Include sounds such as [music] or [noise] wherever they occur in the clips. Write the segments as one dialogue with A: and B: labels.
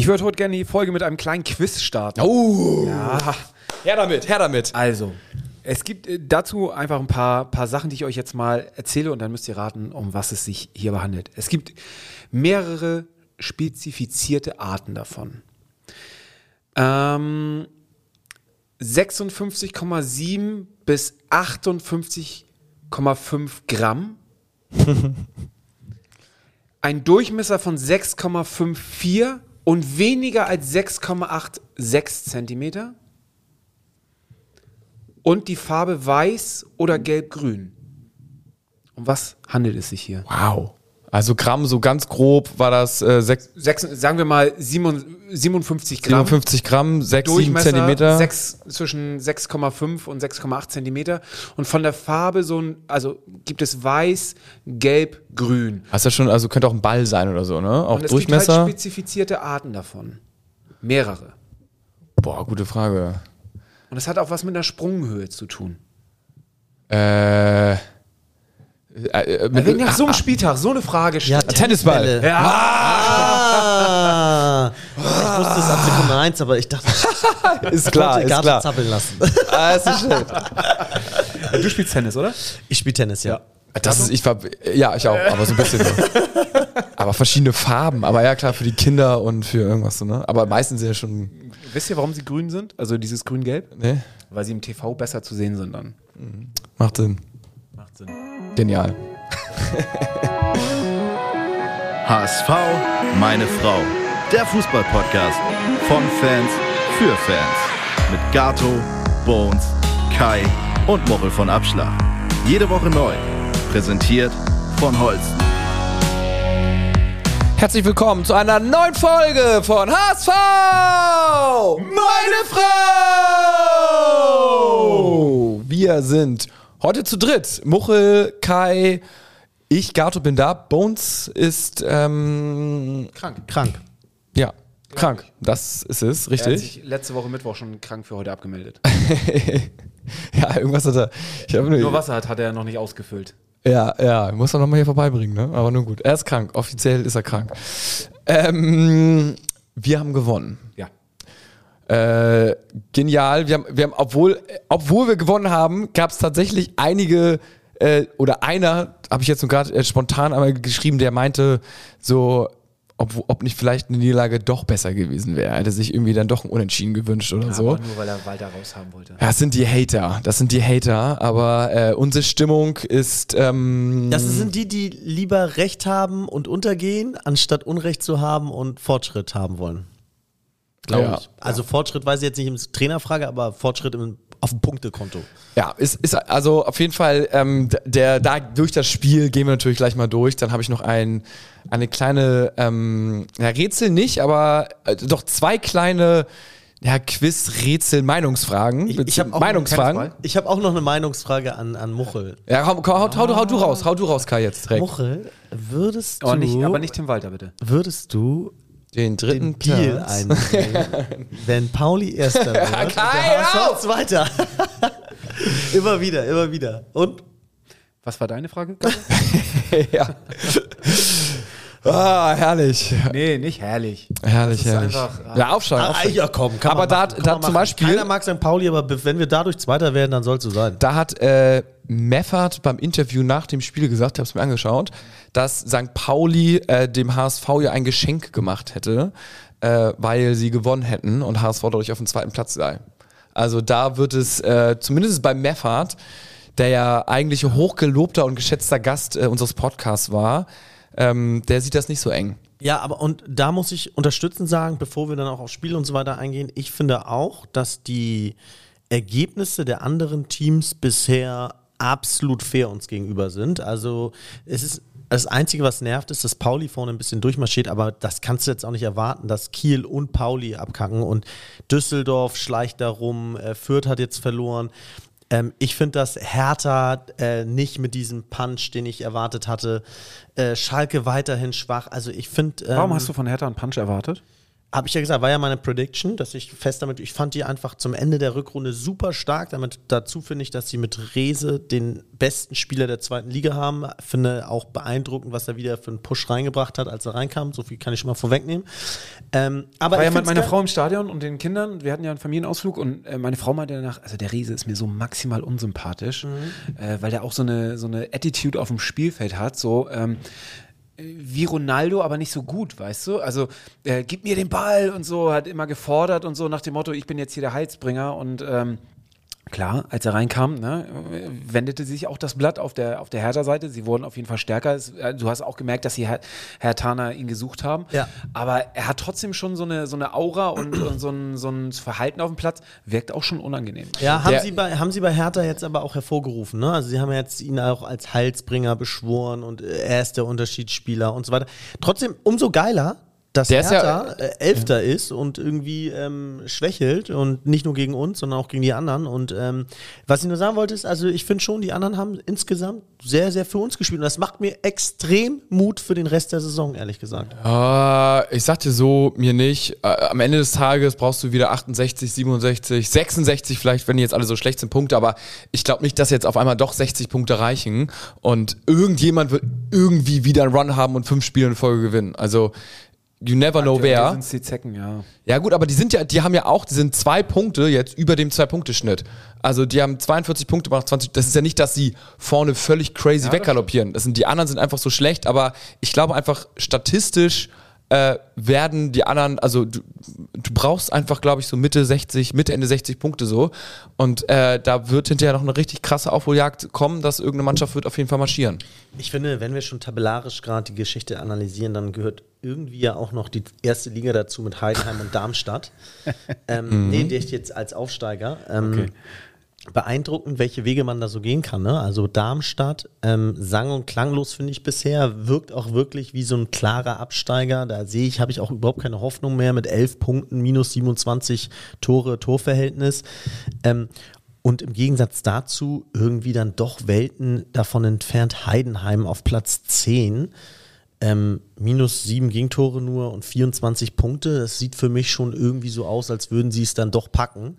A: Ich würde heute gerne die Folge mit einem kleinen Quiz starten.
B: Oh!
A: Ja.
B: Her damit, her damit.
A: Also, es gibt äh, dazu einfach ein paar, paar Sachen, die ich euch jetzt mal erzähle und dann müsst ihr raten, um was es sich hier handelt. Es gibt mehrere spezifizierte Arten davon. Ähm, 56,7 bis 58,5 Gramm. [laughs] Ein Durchmesser von 6,54 und weniger als 6,86 Zentimeter. Und die Farbe weiß oder gelb-grün. Um was handelt es sich hier?
B: Wow. Also Gramm, so ganz grob war das äh, sechs,
A: Sechs, sagen wir mal 57 Gramm.
B: 57 Gramm, 6, 7
A: Durchmesser
B: Zentimeter.
A: Sechs, zwischen 6,5 und 6,8 Zentimeter. Und von der Farbe so ein, also gibt es weiß, gelb, grün.
B: Hast ja schon, also könnte auch ein Ball sein oder so, ne? Auch
A: Und es
B: Durchmesser.
A: gibt halt spezifizierte Arten davon. Mehrere.
B: Boah, gute Frage.
A: Und es hat auch was mit einer Sprunghöhe zu tun.
B: Äh, äh, äh, mit,
A: Wenn nach so einem Spieltag so eine Frage
C: Ja,
A: stellt.
B: Tennisball.
C: Tennisbälle.
A: Ja.
C: Ah, ich wusste es ab Sekunde 1, aber ich dachte, [laughs]
B: ist klar, ist klar.
C: zappeln lassen. [laughs]
B: Ah, ist nicht schlecht.
A: Du spielst Tennis, oder?
C: Ich spiele Tennis, ja.
B: Das ist, ich war, ja, ich auch, aber so ein bisschen so. Aber verschiedene Farben, aber ja klar, für die Kinder und für irgendwas so, ne? Aber meistens sind ja schon,
A: Wisst ihr, warum sie grün sind? Also dieses grün-gelb?
B: ne?
A: Weil sie im TV besser zu sehen sind dann.
B: Macht Sinn. Genial. [laughs]
D: HSV, meine Frau. Der Fußballpodcast von Fans für Fans. Mit Gato, Bones, Kai und Mochel von Abschlag. Jede Woche neu. Präsentiert von Holsten.
B: Herzlich willkommen zu einer neuen Folge von HSV! Meine Frau! Wir sind heute zu dritt. Muchel, Kai, ich, Gato bin da. Bones ist, ähm,
A: Krank.
C: Krank.
B: ja, krank. Das ist es,
A: Er hat
B: richtig.
A: sich letzte Woche Mittwoch schon krank für heute abgemeldet. [laughs]
B: ja, irgendwas hat er. Ich
A: Nur
B: nur,
A: Wasser hat, hat er noch nicht ausgefüllt.
B: ja, ja, muss er nochmal hier vorbeibringen, ne? Aber nun gut. Er ist krank. Offiziell ist er krank. Ähm, wir haben gewonnen.
A: Ja.
B: Äh, genial. Wir haben, wir haben, obwohl, obwohl wir gewonnen haben, gab es tatsächlich einige äh, oder einer, habe ich jetzt nur gerade äh, spontan einmal geschrieben, der meinte so, ob, ob nicht vielleicht eine Niederlage doch besser gewesen wäre. Er hätte sich irgendwie dann doch ein Unentschieden gewünscht oder so.
A: Aber nur weil er Walter raushaben wollte.
B: Ja, das sind die Hater. Das sind die Hater. Aber äh, unsere Stimmung ist. Ähm,
C: Das sind die, die lieber Recht haben und untergehen, anstatt Unrecht zu haben und Fortschritt haben wollen. Glaube
B: Ja.
C: ich. Also Fortschritt weiß ich jetzt nicht im Trainerfrage, aber Fortschritt im, auf dem Punktekonto.
B: Ja, ist, ist also auf jeden Fall, ähm, der, da durch das Spiel gehen wir natürlich gleich mal durch. Dann habe ich noch ein, eine kleine, ähm, ja, Rätsel nicht, aber äh, doch zwei kleine ja, Quiz, Rätsel, Meinungsfragen.
C: Ich, ich habe auch,
B: Meinungsfragen.
C: ich hab auch noch eine Meinungsfrage an, an Muchel.
B: Ja, hau, hau, hau, hau, hau du raus, hau du raus, Kai, jetzt direkt.
C: Muchel, würdest du,
A: Aber nicht, aber nicht Tim Walter, bitte.
C: würdest du
B: Den dritten
C: den Deal
B: Platz.
C: einbringen, [laughs] wenn Pauli Erster [laughs] wird
B: Kai,
C: der! Zweiter. [laughs] immer wieder, immer wieder. Und?
A: Was war deine Frage?
B: ja. Ah, herrlich.
A: nee, nicht herrlich.
B: Herrlich, herrlich.
A: einfach-
B: ja, aufschreiben.
C: Ah, ja, komm, kann
B: Aber
C: man
B: da,
C: machen, kann
B: da
C: man
B: zum. Beispiel.
C: Keiner mag St. Pauli, aber be- wenn wir dadurch Zweiter werden, dann soll es so sein.
B: Da hat äh, Meffert beim Interview nach dem Spiel gesagt, ich habe es mir angeschaut, dass St. Pauli äh, dem HSV ja ein Geschenk gemacht hätte, äh, weil sie gewonnen hätten und HSV dadurch auf dem zweiten Platz sei. Also da wird es, äh, zumindest bei Meffert, der ja eigentlich hochgelobter und geschätzter Gast äh, unseres Podcasts war, ähm, der sieht das nicht so eng.
C: Ja, aber und da muss ich unterstützend sagen, bevor wir dann auch auf Spiel und so weiter eingehen, ich finde auch, dass die Ergebnisse der anderen Teams bisher absolut fair uns gegenüber sind. Also es ist das Einzige, was nervt, ist, dass Pauli vorne ein bisschen durchmarschiert, aber das kannst du jetzt auch nicht erwarten, dass Kiel und Pauli abkacken und Düsseldorf schleicht darum, äh, Fürth hat jetzt verloren. Ähm, ich finde, dass Hertha äh, nicht mit diesem Punch, den ich erwartet hatte, äh, Schalke weiterhin schwach. Also ich finde. Ähm,
A: Warum hast du von Hertha einen Punch erwartet?
C: Habe ich ja gesagt, war ja meine Prediction, dass ich fest damit, ich fand die einfach zum Ende der Rückrunde super stark. Damit dazu finde ich, dass sie mit Rese den besten Spieler der zweiten Liga haben. Finde auch beeindruckend, was er wieder für einen Push reingebracht hat, als er reinkam. So viel kann ich schon mal vorwegnehmen. Ähm, aber
A: war
C: ich
A: ja mit meiner Frau im Stadion und den Kindern. Wir hatten ja einen Familienausflug und äh, meine Frau meinte danach, also der Riese ist mir so maximal unsympathisch, äh, weil der auch so eine, so eine Attitude auf dem Spielfeld hat, so ähm, wie Ronaldo, aber nicht so gut, weißt du? Also äh, gib mir den Ball und so, hat immer gefordert und so nach dem Motto, ich bin jetzt hier der Heilsbringer und ähm, Klar, als er reinkam, ne, wendete sich auch das Blatt auf der, auf der Hertha-Seite. Sie wurden auf jeden Fall stärker. Es, äh, Du hast auch gemerkt, dass sie Herr, Herr Tana ihn gesucht haben.
C: Ja.
A: Aber er hat trotzdem schon so eine, so eine Aura und, und so, ein, so ein Verhalten auf dem Platz, wirkt auch schon unangenehm.
C: Ja, haben
B: Der-
C: sie, bei, haben sie bei Hertha jetzt aber auch hervorgerufen. Ne? Also sie haben jetzt ihn auch als Heilsbringer beschworen und äh, er ist der Unterschiedsspieler und so weiter. Trotzdem, umso geiler, dass
B: Der ist ja-
C: Hertha äh, Elfter ist und irgendwie ähm, schwächelt und nicht nur gegen uns, sondern auch gegen die anderen. Und ähm, was ich nur sagen wollte ist, also ich finde schon, die anderen haben insgesamt sehr, sehr für uns gespielt. Und das macht mir extrem Mut für den Rest der Saison, ehrlich gesagt.
B: Äh, ich sag dir so, mir nicht. Äh, am Ende des Tages brauchst du wieder 68, 67, 66 vielleicht, wenn die jetzt alle so schlecht sind, Punkte. Aber ich glaube nicht, dass jetzt auf einmal doch 60 Punkte reichen. Und irgendjemand wird irgendwie wieder einen Run haben und fünf Spiele in Folge gewinnen. Also, you never know
A: Aktuell
B: wer.
A: sind's die Zecken, ja.
B: Ja gut, aber die sind ja, die haben ja auch, die sind zwei Punkte jetzt über dem Zwei-Punkte-Schnitt. Also die haben 42 Punkte gemacht, 20. Das ist ja nicht, dass sie vorne völlig crazy weggaloppieren. Das sind, die anderen sind einfach so schlecht, aber ich glaube einfach statistisch äh, werden die anderen, also du, du brauchst einfach, glaube ich, so Mitte 60, Mitte, Ende 60 Punkte so. Und äh, da wird hinterher noch eine richtig krasse Aufholjagd kommen, dass irgendeine Mannschaft wird auf jeden Fall marschieren.
C: Ich finde, wenn wir schon tabellarisch gerade die Geschichte analysieren, dann gehört irgendwie ja auch noch die erste Liga dazu mit Heidenheim und Darmstadt. [laughs] ähm, Nee, der ist jetzt als Aufsteiger. Ähm, Beeindruckend, welche Wege man da so gehen kann. Ne? Also Darmstadt, ähm, sang- und klanglos finde ich bisher, wirkt auch wirklich wie so ein klarer Absteiger. Da sehe ich, habe ich auch überhaupt keine Hoffnung mehr mit 11 Punkten, minus 27 Tore, Torverhältnis. Ähm, und im Gegensatz dazu irgendwie dann doch Welten davon entfernt Heidenheim auf Platz 10. Ähm, minus sieben Gegentore nur und 24 Punkte. Das sieht für mich schon irgendwie so aus, als würden sie es dann doch packen.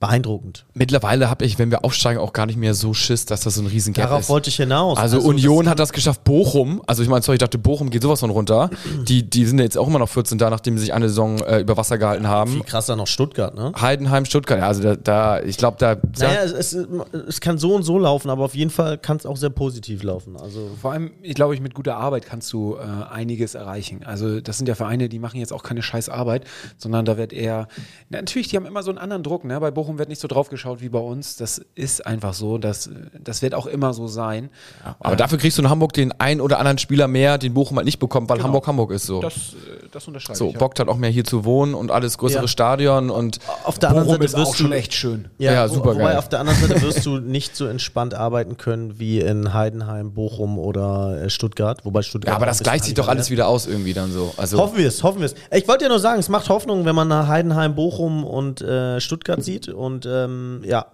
C: Beeindruckend.
B: Mittlerweile habe ich, wenn wir aufsteigen, auch gar nicht mehr so Schiss, dass das so ein riesen Gap
C: Darauf
B: ist.
C: wollte ich hinaus.
B: Also, Union hat das geschafft, Bochum, also ich meine, sorry, ich dachte, Bochum geht sowas von runter. Die, die sind jetzt auch immer noch 14 da, nachdem sie sich eine Saison äh, über Wasser gehalten haben.
C: Viel krasser noch Stuttgart, ne?
B: Heidenheim, Stuttgart, ja, also da, da ich glaube, da,
C: Naja, es, es, es kann so und so laufen, aber auf jeden Fall kann es auch sehr positiv laufen. Also
A: Vor allem, ich glaube, ich mit guter Arbeit kannst du äh, einiges erreichen. Also das sind ja Vereine, die machen jetzt auch keine scheiß Arbeit, sondern da wird eher, na, natürlich, die haben immer so einen anderen Druck. Ne? Bei Bochum wird nicht so drauf geschaut wie bei uns. Das ist einfach so. Das, das wird auch immer so sein.
B: aber dafür kriegst du in Hamburg den einen oder anderen Spieler mehr, den Bochum halt nicht bekommt, weil Hamburg Hamburg ist so.
A: Das, äh, das unterschreibe
B: so,
A: ich. ja.
B: bockt halt auch mehr hier zu wohnen und alles größere
C: Ja.
B: Stadion und
C: auf der anderen
A: Bochum
C: Seite
A: ist auch
C: wirst
A: schon
C: du
A: echt schön.
C: Ja,
B: Ja,
C: wo-
B: super
C: Wobei
B: geil.
C: auf der anderen Seite wirst du nicht so entspannt arbeiten können wie in Heidenheim, Bochum oder äh, Stuttgart. Wobei Stuttgart
B: ja, aber das gleicht sich doch alles
C: angefangen
B: wieder aus irgendwie dann so. Also,
C: Hoffen wir es, hoffen wir es. Ich wollte ja nur sagen, es macht Hoffnung, wenn man nach Heidenheim, Bochum und äh, Stuttgart sieht. Und ähm, ja,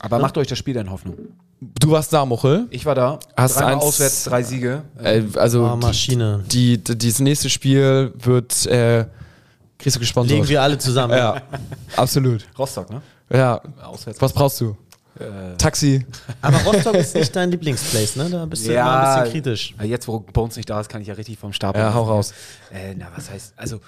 A: Aber macht euch das Spiel dann Hoffnung.
B: du warst da, Muchel.
A: Ich war da.
B: Hast
A: Dreimal
B: eins-
A: auswärts, drei Siege.
B: Äh, also,
C: Ah, Maschine.
B: Die, die, dieses nächste Spiel wird, äh, kriegst du gesponsert.
C: legen wir alle zusammen.
B: ja, absolut. [laughs]
A: Rostock, ne?
B: Ja,
A: Auswärts.
B: was brauchst du? Taxi.
C: Aber Rostock [laughs] ist nicht dein Lieblingsplace, ne? Da bist du immer ein bisschen kritisch.
A: Ja, Jetzt, wo Bones nicht da ist, kann ich ja richtig vom Stapel.
B: Ja, hau raus.
A: Äh, na, was heißt, also,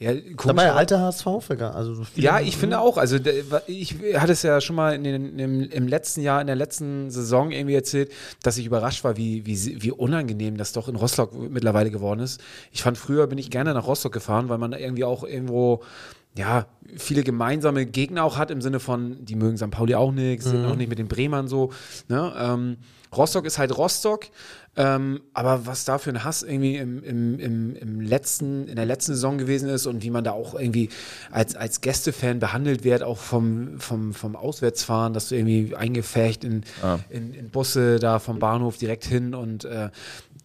A: ja,
C: Dabei alter HSV-Fänger. Also
A: Ja, ich finde auch. Also ich hatte es ja schon mal in den, im, im letzten Jahr, in der letzten Saison irgendwie erzählt, dass ich überrascht war, wie, wie, wie unangenehm das doch in Rostock mittlerweile geworden ist. Ich fand früher bin ich gerne nach Rostock gefahren, weil man irgendwie auch irgendwo ja, viele gemeinsame Gegner auch hat, im Sinne von, die mögen St. Pauli auch nicht, sind auch nicht mit den Bremern so. Ne? Ähm, Rostock ist halt Rostock, ähm, aber was da für ein Hass irgendwie im, im, im, im letzten, in der letzten Saison gewesen ist und wie man da auch irgendwie als, als Gästefan behandelt wird, auch vom, vom, vom Auswärtsfahren, dass du irgendwie eingefecht in, in, in Busse da vom Bahnhof direkt hin und äh,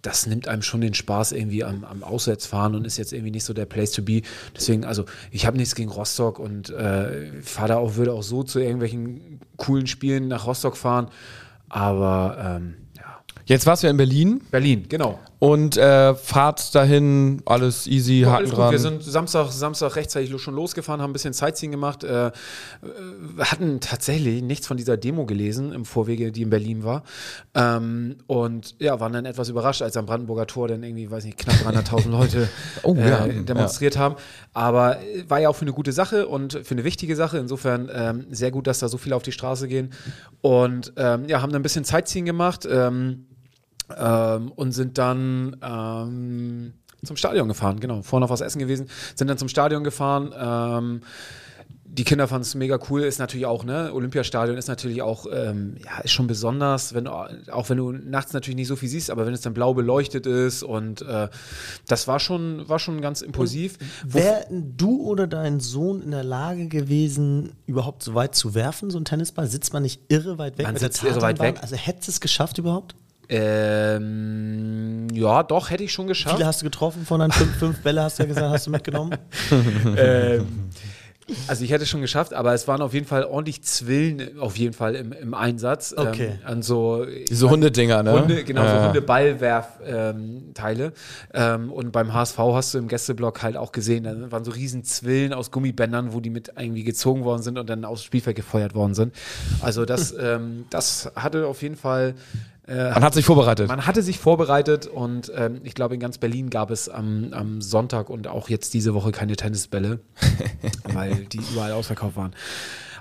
A: das nimmt einem schon den Spaß irgendwie am, am Auswärtsfahren und ist jetzt irgendwie nicht so der Place to be. Deswegen, also ich habe nichts gegen Rostock und äh, fahre da auch, würde auch so zu irgendwelchen coolen Spielen nach Rostock fahren. Aber ähm, ja.
B: Jetzt warst du ja in Berlin
A: Berlin, genau.
B: Und äh, Fahrt dahin, alles easy,
A: Ja, gut.
B: dran.
A: Wir sind Samstag, Samstag rechtzeitig schon losgefahren, haben ein bisschen Sightseeing gemacht, äh, hatten tatsächlich nichts von dieser Demo gelesen im Vorwege, die in Berlin war. Ähm, und ja, waren dann etwas überrascht, als am Brandenburger Tor dann irgendwie, weiß nicht, knapp 300.000 Leute [laughs]
B: Oh, ja.
A: äh, demonstriert haben. Aber äh, war ja auch für eine gute Sache und für eine wichtige Sache. Insofern ähm, sehr gut, dass da so viele auf die Straße gehen. Und ähm, ja, haben dann ein bisschen Sightseeing gemacht. Ähm, ähm, und sind dann ähm, zum Stadion gefahren, genau. Vorher noch was essen gewesen, sind dann zum Stadion gefahren. Ähm, die Kinder fanden es mega cool, ist natürlich auch, ne, Olympiastadion ist natürlich auch, ähm, ja, ist schon besonders, wenn, auch wenn du nachts natürlich nicht so viel siehst, aber wenn es dann blau beleuchtet ist und äh, das war schon, war schon ganz impulsiv. Wo-
C: Wäre du oder dein Sohn in der Lage gewesen, überhaupt so weit zu werfen, so ein Tennisball? Sitzt man nicht irre weit weg
A: Man sitzt irre weit weg.
C: Also hättest du es geschafft überhaupt?
A: Ähm, ja, doch, hätte ich schon geschafft.
C: Viele hast du getroffen von deinen fünf, fünf Bälle, hast du ja gesagt, hast du mitgenommen? [laughs]
A: ähm, also ich hätte es schon geschafft, aber es waren auf jeden Fall ordentlich Zwillen auf jeden Fall im, im Einsatz.
C: Okay.
A: Ähm, an so
B: Diese Hundedinger, ne?
A: Hunde, genau, so
B: Ja.
A: Hunde-Ballwerf-Teile. Ähm, und beim HSV hast du im Gästeblock halt auch gesehen, da waren so riesen Zwillen aus Gummibändern, wo die mit irgendwie gezogen worden sind und dann aufs Spielfeld gefeuert worden sind. Also das, [laughs] ähm, das hatte auf jeden Fall
B: Man hat sich vorbereitet.
A: man hatte sich vorbereitet und ähm, ich glaube, in ganz Berlin gab es am, am Sonntag und auch jetzt diese Woche keine Tennisbälle, [laughs] weil die überall ausverkauft waren.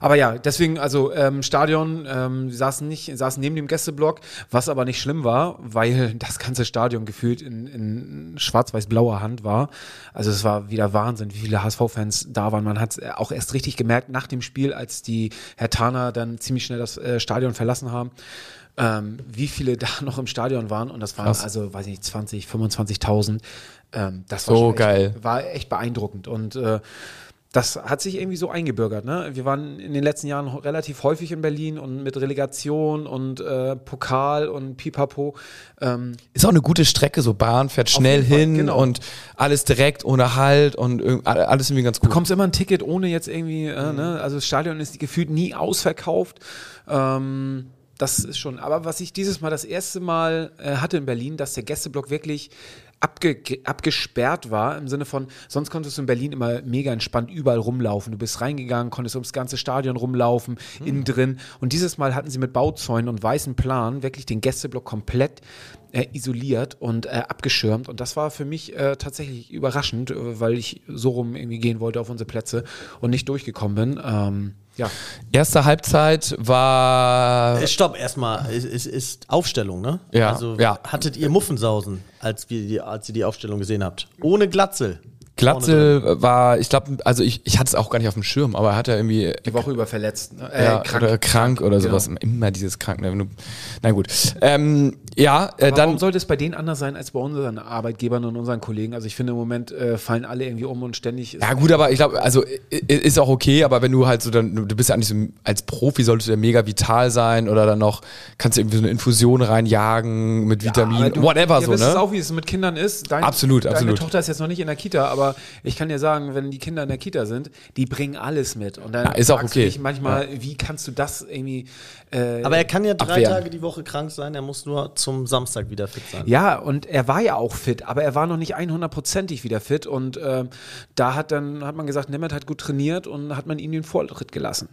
A: Aber ja, deswegen, also ähm, Stadion, ähm, saßen nicht, saßen neben dem Gästeblock, was aber nicht schlimm war, weil das ganze Stadion gefühlt in, in schwarz-weiß-blauer Hand war. Also es war wieder Wahnsinn, wie viele HSV-Fans da waren. Man hat es auch erst richtig gemerkt nach dem Spiel, als die Herr Tana dann ziemlich schnell das äh, Stadion verlassen haben ähm, wie viele [laughs] da noch im Stadion waren. Und das waren
B: Krass.
A: also, weiß ich nicht, 20, 25.000. Ähm, das war
B: So
A: echt,
B: geil.
A: War echt beeindruckend. Und äh, das hat sich irgendwie so eingebürgert. Ne? Wir waren in den letzten Jahren relativ häufig in Berlin und mit Relegation und äh, Pokal und Pipapo. Ähm,
B: Ist auch eine gute Strecke, so Bahn fährt schnell
A: Fall,
B: hin
A: genau.
B: und alles direkt ohne Halt und alles irgendwie ganz gut.
A: bekommst immer ein Ticket ohne jetzt irgendwie, äh, ne? also das Stadion ist gefühlt nie ausverkauft. Ähm, das ist schon, aber was ich dieses Mal das erste Mal äh, hatte in Berlin, dass der Gästeblock wirklich abge abgesperrt war, im Sinne von, sonst konntest du in Berlin immer mega entspannt überall rumlaufen. Du bist reingegangen, konntest ums ganze Stadion rumlaufen, innen drin. Und dieses Mal hatten sie mit Bauzäunen und weißen Plan wirklich den Gästeblock komplett äh, isoliert und äh, abgeschirmt. Und das war für mich äh, tatsächlich überraschend, äh, weil ich so rum irgendwie gehen wollte auf unsere Plätze und nicht durchgekommen bin. Ähm, ja,
B: Erste Halbzeit war
C: Äh, Stopp, erstmal, es ist, ist Aufstellung, ne?
B: Ja,
C: Also
B: ja.
C: hattet ihr Muffensausen, als, wir die, als ihr die Aufstellung gesehen habt? Ohne Glatzel.
B: Glatzel war, ich glaube, also ich, ich hatte es auch gar nicht auf dem Schirm, aber er hat ja irgendwie
A: die Woche über verletzt. Ne? Äh,
B: ja, oder krank oder
A: Genau.
B: sowas. Immer dieses krank. Ne? Na gut. Ähm, ja, äh, dann
A: warum sollte es bei denen anders sein als bei unseren Arbeitgebern und unseren Kollegen? Also ich finde im Moment äh, fallen alle irgendwie um und ständig ist
B: Ja gut, aber ich glaube, also ist auch okay, aber wenn du halt so dann, du bist ja eigentlich so als Profi solltest du ja mega vital sein oder dann noch kannst du irgendwie so eine Infusion reinjagen mit Vitaminen,
A: du-
B: whatever
A: ihr
B: so,
A: wisst es
B: ne?
A: auch, wie es mit Kindern ist. Dein,
B: Absolut,
A: deine
B: absolut.
A: Tochter ist jetzt noch nicht in der Kita, aber ich kann dir sagen, wenn die Kinder in der Kita sind, die bringen alles mit. Und dann
B: Ja, ist auch okay.
A: manchmal, wie kannst du das irgendwie äh,
C: Aber er kann ja drei
B: Abwehren.
C: Tage die Woche krank sein, er muss nur zum Samstag wieder fit sein.
A: Ja, und er war ja auch fit, aber er war noch nicht 100%ig wieder fit. Und ähm, da hat dann hat man gesagt, Nemeth hat gut trainiert und hat man ihm den Vortritt gelassen.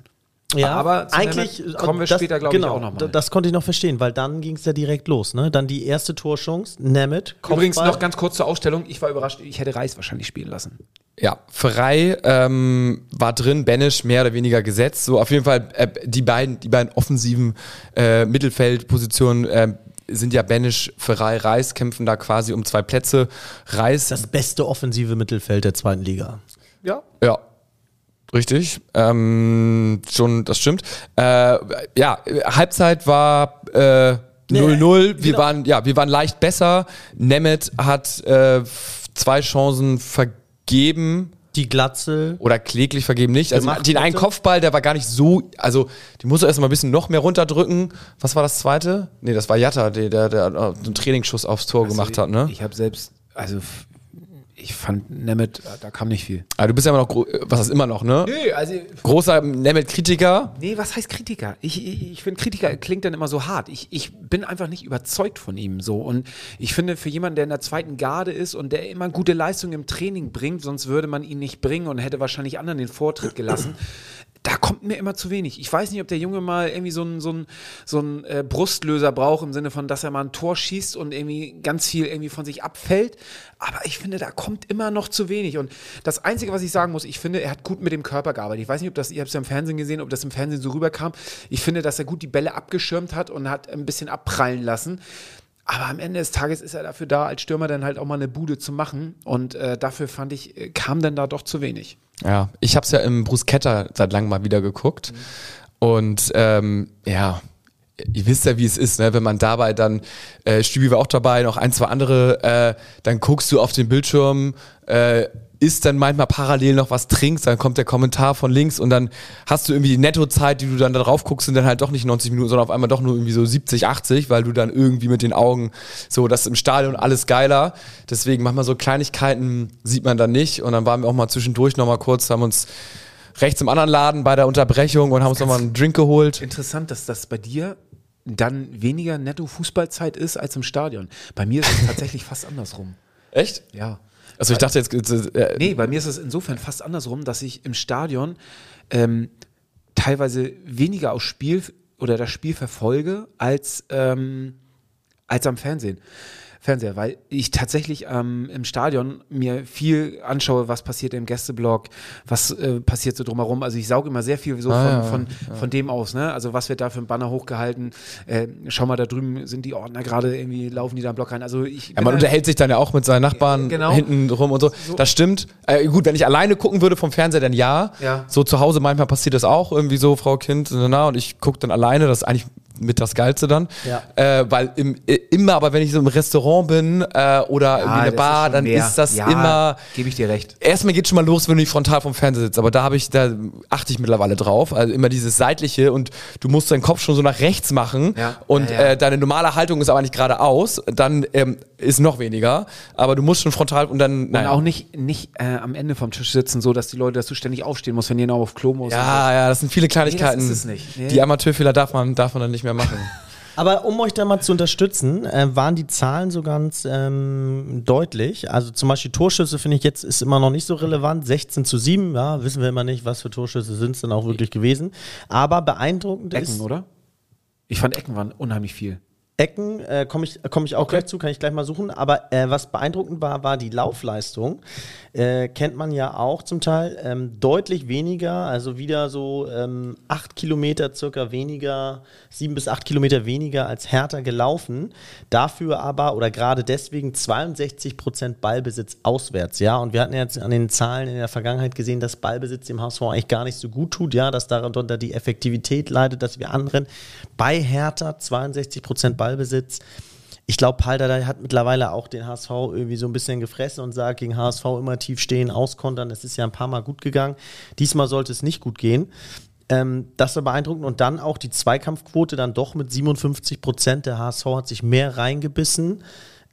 A: Aber zu
C: eigentlich
A: Nemeth kommen wir
C: das-
A: später, glaube ich,
C: genau,
A: auch nochmal.
C: Das konnte ich noch verstehen, weil dann ging es ja direkt los. Ne? Dann die erste Torchance, Nemeth,
A: Übrigens
C: Kopfball.
A: noch ganz kurz zur Ausstellung. Ich war überrascht, ich hätte Reis wahrscheinlich spielen lassen.
B: Ja, Frei ähm, war drin, Banish mehr oder weniger gesetzt. So auf jeden Fall äh, die beiden, die beiden offensiven äh, Mittelfeldpositionen äh, sind ja Banish, Frei, Reis kämpfen da quasi um zwei Plätze. Reis,
C: das beste offensive Mittelfeld der zweiten Liga.
A: Ja.
B: ja, richtig, ähm, schon, das stimmt. Äh, ja, Halbzeit war äh, 0-0. wir
C: genau.
B: waren, ja, wir waren leicht besser. Nemeth hat äh, zwei Chancen vergeben.
C: Die Glatzel.
B: oder kläglich vergeben nicht. Also den einen. Kopfball, der war gar nicht so, also die musst du erst mal ein bisschen noch mehr runterdrücken. Was war das zweite? Nee, das war Jatta, der, der, der äh, einen Trainingsschuss aufs Tor gemacht hat, ne?
A: Ich habe selbst, also ich fand Nemeth, da kam nicht viel.
B: Aber du bist ja immer noch, äh, was ist immer noch, ne?
A: Nö, also
B: Großer Nemeth-Kritiker.
A: Nee, was heißt Kritiker? Ich, ich, ich finde, Kritiker klingt dann immer so hart. Ich, ich bin einfach nicht überzeugt von ihm so. Und ich finde, für jemanden, der in der zweiten Garde ist und der immer gute Leistung im Training bringt, sonst würde man ihn nicht bringen und hätte wahrscheinlich anderen den Vortritt gelassen. Da kommt mir immer zu wenig. Ich weiß nicht, ob der Junge mal irgendwie so einen so einen- so einen, äh, Brustlöser braucht, im Sinne von, dass er mal ein Tor schießt und irgendwie ganz viel irgendwie von sich abfällt. Aber ich finde, da kommt immer noch zu wenig. Und das Einzige, was ich sagen muss, ich finde, er hat gut mit dem Körper gearbeitet. Ich weiß nicht, ob das, ihr habt es ja im Fernsehen gesehen, ob das im Fernsehen so rüberkam. Ich finde, dass er gut die Bälle abgeschirmt hat und hat ein bisschen abprallen lassen. Aber am Ende des Tages ist er dafür da, als Stürmer dann halt auch mal eine Bude zu machen. Und äh, dafür fand ich, äh, kam dann da doch zu wenig.
B: Ja, ich habe es ja im Bruschetta seit langem mal wieder geguckt. Und ähm, ja, ihr wisst ja, wie es ist, ne? wenn man dabei dann, äh, Stübi war auch dabei, noch ein, zwei andere, äh, dann guckst du auf den Bildschirm, äh, isst dann manchmal parallel noch was trinkst, dann kommt der Kommentar von links und dann hast du irgendwie die Nettozeit, die du dann da drauf guckst, sind dann halt doch nicht 90 Minuten, sondern auf einmal doch nur irgendwie so 70, 80, weil du dann irgendwie mit den Augen so, das ist im Stadion alles geiler. Deswegen manchmal so Kleinigkeiten sieht man dann nicht und dann waren wir auch mal zwischendurch noch mal kurz, haben uns rechts im anderen Laden bei der Unterbrechung und haben uns noch mal einen Drink geholt.
A: Interessant, dass das bei dir dann weniger Netto-Fußballzeit ist als im Stadion. Bei mir ist es [laughs] tatsächlich fast andersrum.
B: Echt?
A: Ja.
B: Also ich dachte jetzt, äh,
A: Nee, bei mir ist es insofern fast andersrum, dass ich im Stadion ähm, teilweise weniger aufs Spiel oder das Spiel verfolge als, ähm, als am Fernsehen. Fernseher, weil ich tatsächlich ähm, im Stadion mir viel anschaue, was passiert im Gästeblock, was äh, passiert so drumherum. Also ich sauge immer sehr viel so
B: Ah,
A: von,
B: ja,
A: von, von dem aus, ne? Also was wird da für ein Banner hochgehalten? Äh, schau mal, da drüben sind die Ordner gerade irgendwie, laufen die da im Block rein. Also ich
B: Ja, man
A: halt-
B: unterhält sich dann ja auch mit seinen Nachbarn
A: Genau.
B: hinten rum und so. Das stimmt. Äh, gut, wenn ich alleine gucken würde vom Fernseher, dann ja.
A: Ja.
B: So zu Hause manchmal passiert das auch irgendwie so, Frau Kind, na, und ich gucke dann alleine. Das ist eigentlich mit das Geilste dann.
C: Ja.
B: Äh, weil im, äh, immer, aber wenn ich so im Restaurant bin äh, oder irgendwie in der Bar, dann
A: mehr.
B: ist das
A: ja,
B: immer.
A: Gebe ich dir recht.
B: Erstmal geht schon mal los, wenn du nicht frontal vom Fernseher sitzt, aber da habe ich, da achte ich mittlerweile drauf. Also immer dieses seitliche und du musst deinen Kopf schon so nach rechts machen
A: Ja.
B: und
A: Ja, ja.
B: Äh, deine normale Haltung ist aber nicht geradeaus, dann ähm, ist noch weniger. Aber du musst schon frontal und dann.
A: Und
B: Naja.
A: auch nicht, nicht äh, am Ende vom Tisch sitzen, so dass die Leute, dass du ständig aufstehen musst, wenn jemand auf Klo muss. und
B: Ja, ja, das sind viele Kleinigkeiten.
A: Nee, das ist es nicht. Nee.
B: Die Amateurfehler darf man, darf man dann nicht mehr machen.
C: Aber um euch da mal zu unterstützen, äh, waren die Zahlen so ganz ähm, deutlich. Also zum Beispiel Torschüsse finde ich jetzt ist immer noch nicht so relevant. 16 zu 7, ja, wissen wir immer nicht, was für Torschüsse sind es dann auch wirklich gewesen. Aber beeindruckend
A: Ecken,
C: ist
A: oder? Ich fand Ecken waren unheimlich viel.
C: Ecken, äh, komme ich, komm ich auch gleich zu, kann ich gleich mal suchen. Aber äh, was beeindruckend war, war die Laufleistung. Äh, kennt man ja auch zum Teil ähm, deutlich weniger, also wieder so ähm, acht Kilometer circa weniger, sieben bis acht Kilometer weniger als Hertha gelaufen. Dafür aber oder gerade deswegen 62 Prozent Ballbesitz auswärts, ja. Und wir hatten jetzt an den Zahlen in der Vergangenheit gesehen, dass Ballbesitz dem HSV eigentlich gar nicht so gut tut, ja, dass darunter die Effektivität leidet, dass wir anrennen. Bei Hertha 62 Prozent Ballbesitz. Ich glaube, Halderdei hat mittlerweile auch den HSV irgendwie so ein bisschen gefressen und sagt, gegen HSV immer tief stehen, auskontern. Das ist ja ein paar Mal gut gegangen. Diesmal sollte es nicht gut gehen. Ähm, das war beeindruckend. Und dann auch die Zweikampfquote dann doch mit 57 Prozent. Der HSV hat sich mehr reingebissen.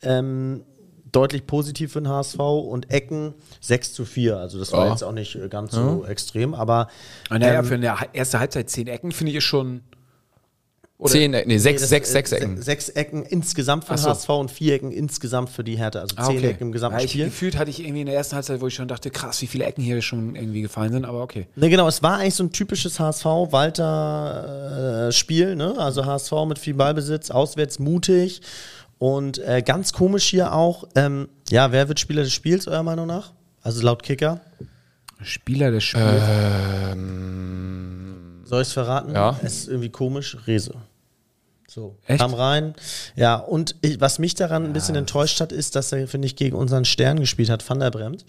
C: Ähm, deutlich positiv für den HSV und Ecken 6 zu 4. Also das war
B: Ja.
C: jetzt auch nicht äh, ganz so extrem, aber
A: Naja,
C: ähm,
A: für eine erste Halbzeit zehn Ecken finde ich schon. Oder-
B: Zehn, Ecken, nee, sechs,
C: Nee,
B: sechs,
C: äh,
B: sechs
C: se-
B: Ecken.
C: Sechs Ecken insgesamt für
A: so.
C: HSV und vier Ecken insgesamt für die Hertha. Also
A: Ah,
C: zehn
A: okay.
C: Ecken im gesamten
A: Ja, ich,
C: Spiel.
A: gefühlt hatte ich irgendwie in der ersten Halbzeit, wo ich schon dachte, krass, wie viele Ecken hier schon irgendwie gefallen sind, aber okay.
C: Ne, genau, es war eigentlich so ein typisches HSV-Walter-Spiel, ne? Also HSV mit viel Ballbesitz, auswärts mutig und äh, ganz komisch hier auch. Ähm, ja, wer wird Spieler des Spiels, eurer Meinung nach? Also laut Kicker.
A: Spieler des Spiels.
C: Soll ich es verraten?
B: Ja.
C: Es ist irgendwie komisch. Rese. So,
A: Echt?
C: kam rein. Ja, und ich, was mich daran ein bisschen enttäuscht hat, ist, dass er, finde ich, gegen unseren Stern gespielt hat, Van der Bremt,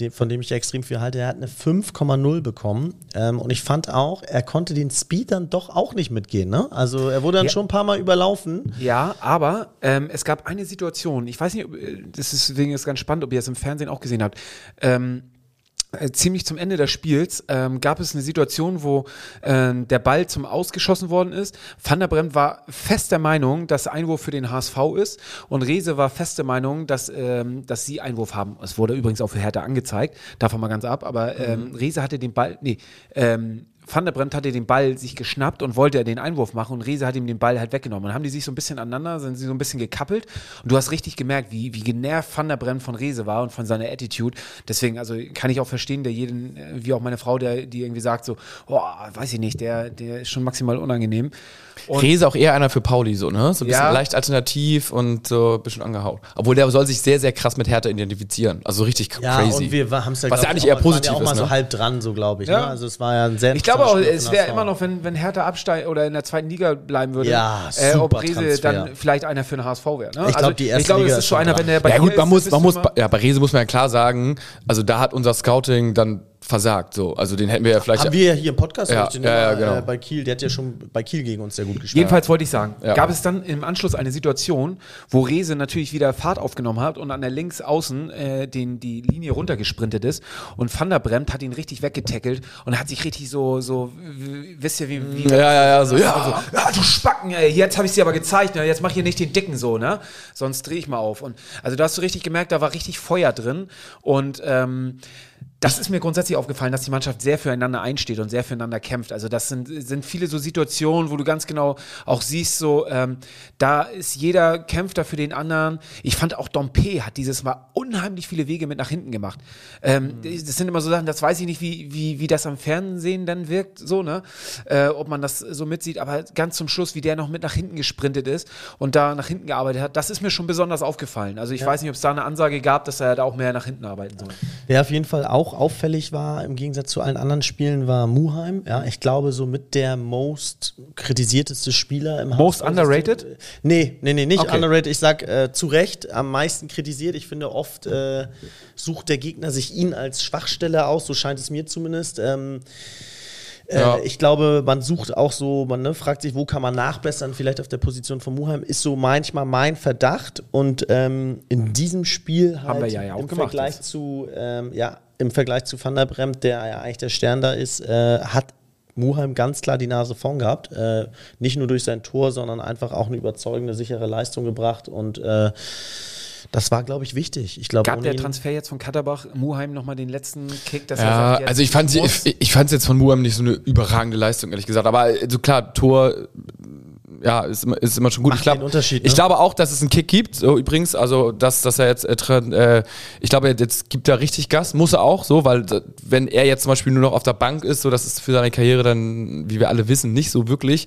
C: dem, von dem ich extrem viel halte. Er hat eine 5,0 bekommen. Ähm, und ich fand auch, er konnte den Speed dann doch auch nicht mitgehen. Ne? Also er wurde dann
A: Ja.
C: schon ein paar Mal überlaufen.
A: Ja, aber ähm, es gab eine Situation, ich weiß nicht, ob, äh, das ist, deswegen ist ganz spannend, ob ihr das im Fernsehen auch gesehen habt. Ähm, äh, ziemlich zum Ende des Spiels ähm, gab es eine Situation, wo ähm, der Ball zum Ausgeschossen worden ist. Van der Bremt war fest der Meinung, dass Einwurf für den HSV ist und Rese war fest der Meinung, dass, ähm, dass sie Einwurf haben. Es wurde übrigens auch für Hertha angezeigt, davon mal ganz ab, aber ähm, Rese hatte den Ball, nee, ähm, Van der Bremt hatte den Ball sich geschnappt und wollte den Einwurf machen und Rese hat ihm den Ball halt weggenommen. Und dann haben die sich so ein bisschen aneinander, sind sie so ein bisschen gekappelt und du hast richtig gemerkt, wie, wie genervt Van der Bremt von Rese war und von seiner Attitude. Deswegen, also kann ich auch verstehen, der jeden, äh, wie auch meine Frau, der, die irgendwie sagt so, oh, weiß ich nicht, der, der ist schon maximal unangenehm. Und
B: Rese auch eher einer für Pauli, so, ne? So ein bisschen
A: Ja.
B: leicht alternativ und so ein bisschen angehauen. Obwohl der soll sich sehr, sehr krass mit Hertha identifizieren. Also richtig
C: Ja,
B: crazy.
C: und wir haben es ja,
B: Was ja eigentlich
C: ich,
B: eher positiv
C: ja auch
B: ist,
C: mal so
B: ne?
C: halb dran, so glaube ich.
A: Ja.
C: Ne? Also es war ja ein sehr
A: Ich glaube auch, es wäre immer noch, wenn, wenn Hertha absteigt oder in der zweiten Liga bleiben würde,
C: Ja,
A: äh, ob
C: super
A: Rese dann vielleicht einer für den HSV wäre. Ne?
C: Ich glaub, die erste
A: ich glaube,
C: Liga
A: es
C: ist schon
A: einer,
C: dran.
A: wenn der bei
B: ja gut, man
A: ist,
B: muss, man muss, ja, bei Rese muss man ja klar sagen, also da hat unser Scouting dann versagt, so. Also den hätten wir ja vielleicht.
C: Haben wir ja hier im Podcast
B: Ja,
C: den
B: ja, ja,
C: immer,
B: genau.
C: äh, bei Kiel, der hat ja schon bei Kiel gegen uns sehr gut gespielt.
A: Jedenfalls wollte ich sagen,
B: Ja.
A: gab es dann im Anschluss eine Situation, wo Rese natürlich wieder Fahrt aufgenommen hat und an der links außen äh, den, die Linie runtergesprintet ist und Van der Bremt hat ihn richtig weggetackelt und hat sich richtig so, so wisst ihr, wie, wie
B: ja, ja, ja, so, ja.
A: Also, ja, du Spacken, ey, jetzt habe ich sie aber gezeigt, ne? jetzt mach hier nicht den Dicken so, ne? Sonst drehe ich mal auf. Und also da hast du richtig gemerkt, da war richtig Feuer drin. Und ähm, das ist mir grundsätzlich aufgefallen, dass die Mannschaft sehr füreinander einsteht und sehr füreinander kämpft. Also das sind, sind viele so Situationen, wo du ganz genau auch siehst, so ähm, da ist jeder kämpft da für den anderen. Ich fand auch Dompe hat dieses Mal unheimlich viele Wege mit nach hinten gemacht. Ähm, Das sind immer so Sachen, das weiß ich nicht, wie, wie, wie das am Fernsehen dann wirkt, so, ne? Äh, ob man das so mitsieht, aber ganz zum Schluss, wie der noch mit nach hinten gesprintet ist und da nach hinten gearbeitet hat, das ist mir schon besonders aufgefallen. Also ich weiß nicht, ob es da eine Ansage gab, dass er da auch mehr nach hinten arbeiten soll.
C: Wer auf jeden Fall auch auffällig war, im Gegensatz zu allen anderen Spielen, war Muheim. Ja, ich glaube, so mit der most kritisierteste Spieler im
A: Most
C: HSV-System.
A: underrated?
C: Nee, nee, nee, nicht
A: Okay.
C: underrated. Ich sag äh, zu Recht am meisten kritisiert. Ich finde, oft äh, sucht der Gegner sich ihn als Schwachstelle aus, so scheint es mir zumindest. Ähm, äh,
B: Ja.
C: Ich glaube, man sucht auch so, man ne, fragt sich, wo kann man nachbessern, vielleicht auf der Position von Muheim, ist so manchmal mein Verdacht. Und ähm, in diesem Spiel halt
A: Haben wir ja ja auch
C: im Vergleich
A: jetzt.
C: zu, ähm, ja, im Vergleich zu Van der Bremt, der ja eigentlich der Stern da ist, äh, hat Muheim ganz klar die Nase vorn gehabt. Äh, nicht nur durch sein Tor, sondern einfach auch eine überzeugende, sichere Leistung gebracht. Und äh, das war, glaube ich, wichtig. Ich glaube,
A: Gab der Transfer jetzt von Katterbach Muheim nochmal den letzten Kick, dass er
B: Ja,
A: sagt,
B: also ich fand sie,
A: muss?
B: ich, ich fand es jetzt von Muam nicht so eine überragende Leistung, ehrlich gesagt. Aber so klar, Tor, ja, ist, immer- ist immer schon gut.
C: Macht
B: ich glaube,
C: den Unterschied,
B: ich
C: ne?
B: glaube auch, dass es einen Kick gibt. So übrigens, also dass, dass er jetzt, äh, äh, ich glaube, jetzt gibt er richtig Gas, muss er auch so, weil wenn er jetzt zum Beispiel nur noch auf der Bank ist, so das ist für seine Karriere dann, wie wir alle wissen, nicht so wirklich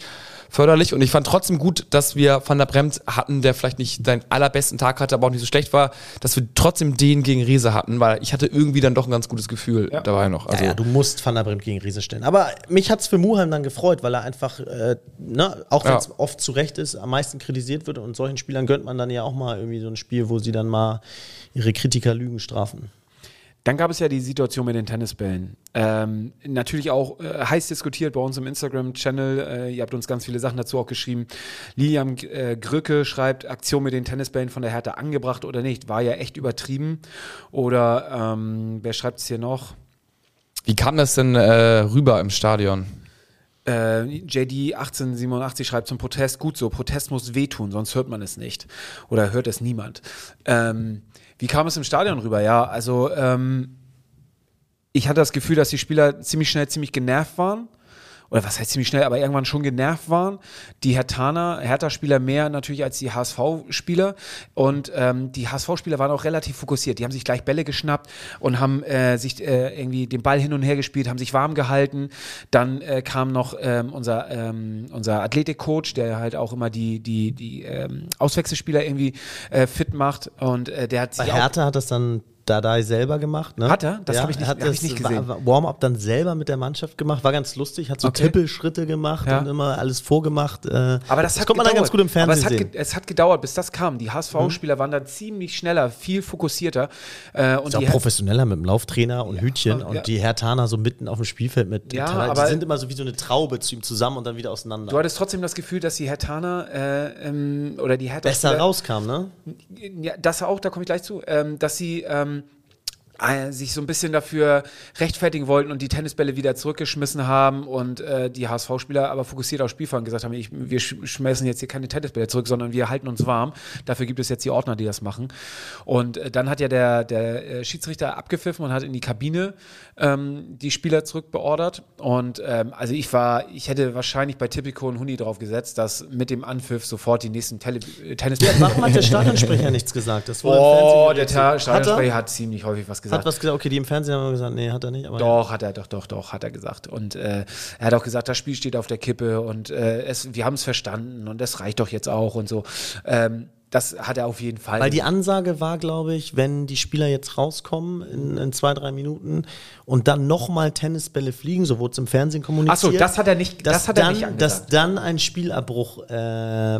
B: förderlich. Und ich fand trotzdem gut, dass wir Van der Bremt hatten, der vielleicht nicht seinen allerbesten Tag hatte, aber auch nicht so schlecht war, dass wir trotzdem den gegen Riese hatten, weil ich hatte irgendwie dann doch ein ganz gutes Gefühl dabei noch. Also,
C: ja, ja, du musst Van der Bremt gegen Riese stellen. Aber mich hat es für Muheim dann gefreut, weil er einfach, äh, ne, auch wenn es
B: Ja.
C: oft zu Recht ist, am meisten kritisiert wird. Und solchen Spielern gönnt man dann ja auch mal irgendwie so ein Spiel, wo sie dann mal ihre Kritiker Lügen strafen.
A: Dann gab es ja die Situation mit den Tennisbällen. Ähm, natürlich auch äh, heiß diskutiert bei uns im Instagram-Channel. Äh, ihr habt uns ganz viele Sachen dazu auch geschrieben. Lilian äh, Grücke schreibt, Aktion mit den Tennisbällen von der Hertha angebracht oder nicht. War ja echt übertrieben. Oder ähm, wer schreibt es hier noch?
B: Wie kam das denn äh, rüber im Stadion?
A: Äh, JD 1887 schreibt zum Protest, gut so, Protest muss wehtun, sonst hört man es nicht. Oder hört es niemand. Ähm, wie kam es im Stadion rüber? Ja, also ähm, ich hatte das Gefühl, dass die Spieler ziemlich schnell ziemlich genervt waren. Oder was heißt ziemlich schnell, aber irgendwann schon genervt waren. Die Hertaner, Hertha-Spieler mehr natürlich als die HSV-Spieler. Und ähm, die HSV-Spieler waren auch relativ fokussiert. Die haben sich gleich Bälle geschnappt und haben äh, sich äh, irgendwie den Ball hin und her gespielt, haben sich warm gehalten. Dann äh, kam noch ähm, unser, ähm, unser Athletik-Coach, der halt auch immer die, die, die ähm, Auswechselspieler irgendwie äh, fit macht. Und äh, der hat
C: Bei Hertha hat das dann Dadai selber gemacht. Ne?
A: Hat er? Das hab ich nicht-
C: hat
A: hab ich
C: das
A: nicht gesehen.
C: Wa- Warm-up dann selber mit der Mannschaft gemacht. War ganz lustig. Hat so
A: Okay.
C: Trippelschritte gemacht
A: Ja.
C: und immer alles vorgemacht. Äh,
A: Aber das, hat
C: kommt man dann ganz gut im
A: Aber
C: Fernsehen
A: es hat, es hat gedauert, bis das kam. Die HSV-Spieler waren dann ziemlich schneller, viel fokussierter. Äh, und
C: Ist auch professioneller mit dem Lauftrainer und Hütchen
A: ja.
C: und die Hertaner so mitten auf dem Spielfeld mit.
A: Ja,
C: teilweise-
A: aber-
C: die sind immer so wie so eine Traube zu ihm zusammen und dann wieder auseinander.
A: du hattest trotzdem das Gefühl, dass die Hertaner äh, ähm, oder die Hertha
C: Besser rauskam, ne?
A: ja, das auch, da komme ich gleich zu, ähm, dass sie ähm, äh, sich so ein bisschen dafür rechtfertigen wollten und die Tennisbälle wieder zurückgeschmissen haben und äh, die HSV-Spieler aber fokussiert auf Spielfahren gesagt haben, ich, wir sch schmeißen jetzt hier keine Tennisbälle zurück, sondern wir halten uns warm. Dafür gibt es jetzt die Ordner, die das machen. Und äh, dann hat ja der, der äh, Schiedsrichter abgepfiffen und hat in die Kabine ähm, die Spieler zurückbeordert. Und ähm, also ich war, ich hätte wahrscheinlich bei Tipico und Huni drauf gesetzt, dass mit dem Anpfiff sofort die nächsten Tele Tennisbälle.
C: Warum hat der Stadionsprecher nichts gesagt? Das war
A: Oh, der Stadionsprecher
C: er?
A: hat ziemlich häufig was gesagt.
C: Hat was gesagt, okay, die im Fernsehen haben gesagt, nee, hat er nicht.
A: Doch, hat er, doch, doch, doch, hat er gesagt. Und äh, er hat auch gesagt, das Spiel steht auf der Kippe und äh, es, wir haben es verstanden und das reicht doch jetzt auch und so. Ähm, das hat er auf jeden Fall.
C: Weil die Ansage war, glaube ich, wenn die Spieler jetzt rauskommen in, in zwei, drei Minuten und dann nochmal Tennisbälle fliegen, so wurde es im Fernsehen kommuniziert.
A: Achso, das hat er nicht,
C: dass
A: das hat er
C: dann,
A: nicht
C: dass
A: angesagt.
C: dann ein Spielabbruch äh,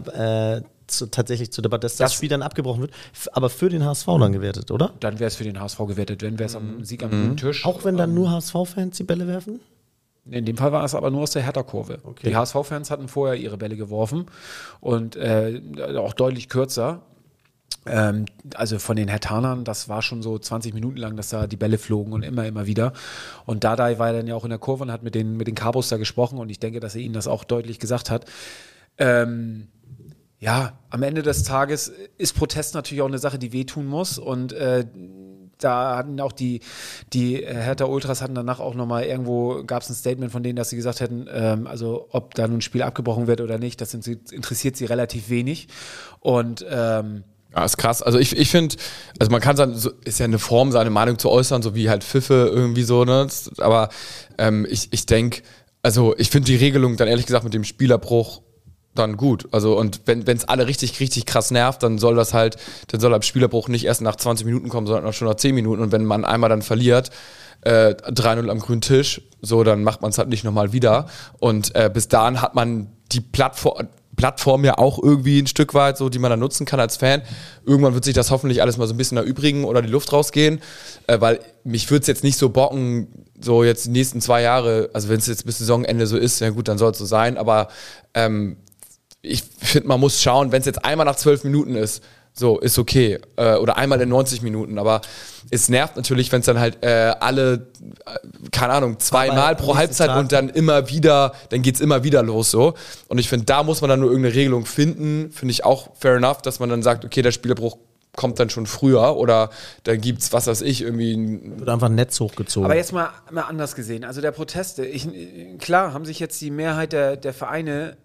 C: äh, zu, tatsächlich zur Debatte, dass das,
A: Das-
C: Spiel dann abgebrochen wird, aber für den HSV dann gewertet, oder?
A: Dann wäre es für den HSV gewertet, wenn wäre es am Sieg am grünen Tisch.
C: Auch wenn dann nur HSV-Fans die Bälle werfen?
A: In dem Fall war es aber nur aus der Hertha-Kurve.
C: Okay.
A: Die HSV-Fans hatten vorher ihre Bälle geworfen und äh, auch deutlich kürzer. Ähm, also von den Hertanern, das war schon so 20 Minuten lang, dass da die Bälle flogen und immer, immer wieder. Und Dardai war dann ja auch in der Kurve und hat mit den, mit den Cabos da gesprochen und ich denke, dass er ihnen das auch deutlich gesagt hat. Ähm, ja, am Ende des Tages ist Protest natürlich auch eine Sache, die wehtun muss und äh, da hatten auch die, die äh, Hertha Ultras hatten danach auch nochmal irgendwo, gab es ein Statement von denen, dass sie gesagt hätten, ähm, also ob da nun ein Spiel abgebrochen wird oder nicht, das interessiert sie relativ wenig. Und ähm,
B: Ja, ist krass. Also ich, ich finde, also man kann sagen, so, ist ja eine Form, seine Meinung zu äußern, so wie halt Pfiffe irgendwie so, ne? Aber ähm, ich, ich denke, also ich finde die Regelung dann ehrlich gesagt mit dem Spielerbruch dann gut. Also und wenn es alle richtig, richtig krass nervt, dann soll das halt, dann soll halt Spielerbruch nicht erst nach 20 Minuten kommen, sondern schon nach 10 Minuten. Und wenn man einmal dann verliert, äh, 3-0 am grünen Tisch, so, dann macht man es halt nicht nochmal wieder. Und äh, bis dahin hat man die Plattform, Plattform ja auch irgendwie ein Stück weit, so die man dann nutzen kann als Fan. Irgendwann wird sich das hoffentlich alles mal so ein bisschen erübrigen oder die Luft rausgehen, äh, weil mich würde es jetzt nicht so bocken, so jetzt die nächsten zwei Jahre, also wenn es jetzt bis Saisonende so ist, ja gut, dann soll es so sein, aber ähm, ich finde, man muss schauen, wenn es jetzt einmal nach zwölf Minuten ist, so, ist okay. Äh, oder einmal in 90 Minuten. Aber es nervt natürlich, wenn es dann halt äh, alle, äh, keine Ahnung, zweimal pro Halbzeit
C: Tag-
B: und dann immer wieder, dann geht's immer wieder los so. Und ich finde, da muss man dann nur irgendeine Regelung finden. Finde ich auch fair enough, dass man dann sagt, okay, der Spielerbruch kommt dann schon früher oder dann gibt's, was weiß ich, irgendwie ein
C: Wird einfach ein Netz hochgezogen.
A: Aber jetzt mal, mal anders gesehen. Also der Proteste, ich, klar haben sich jetzt die Mehrheit der, der Vereine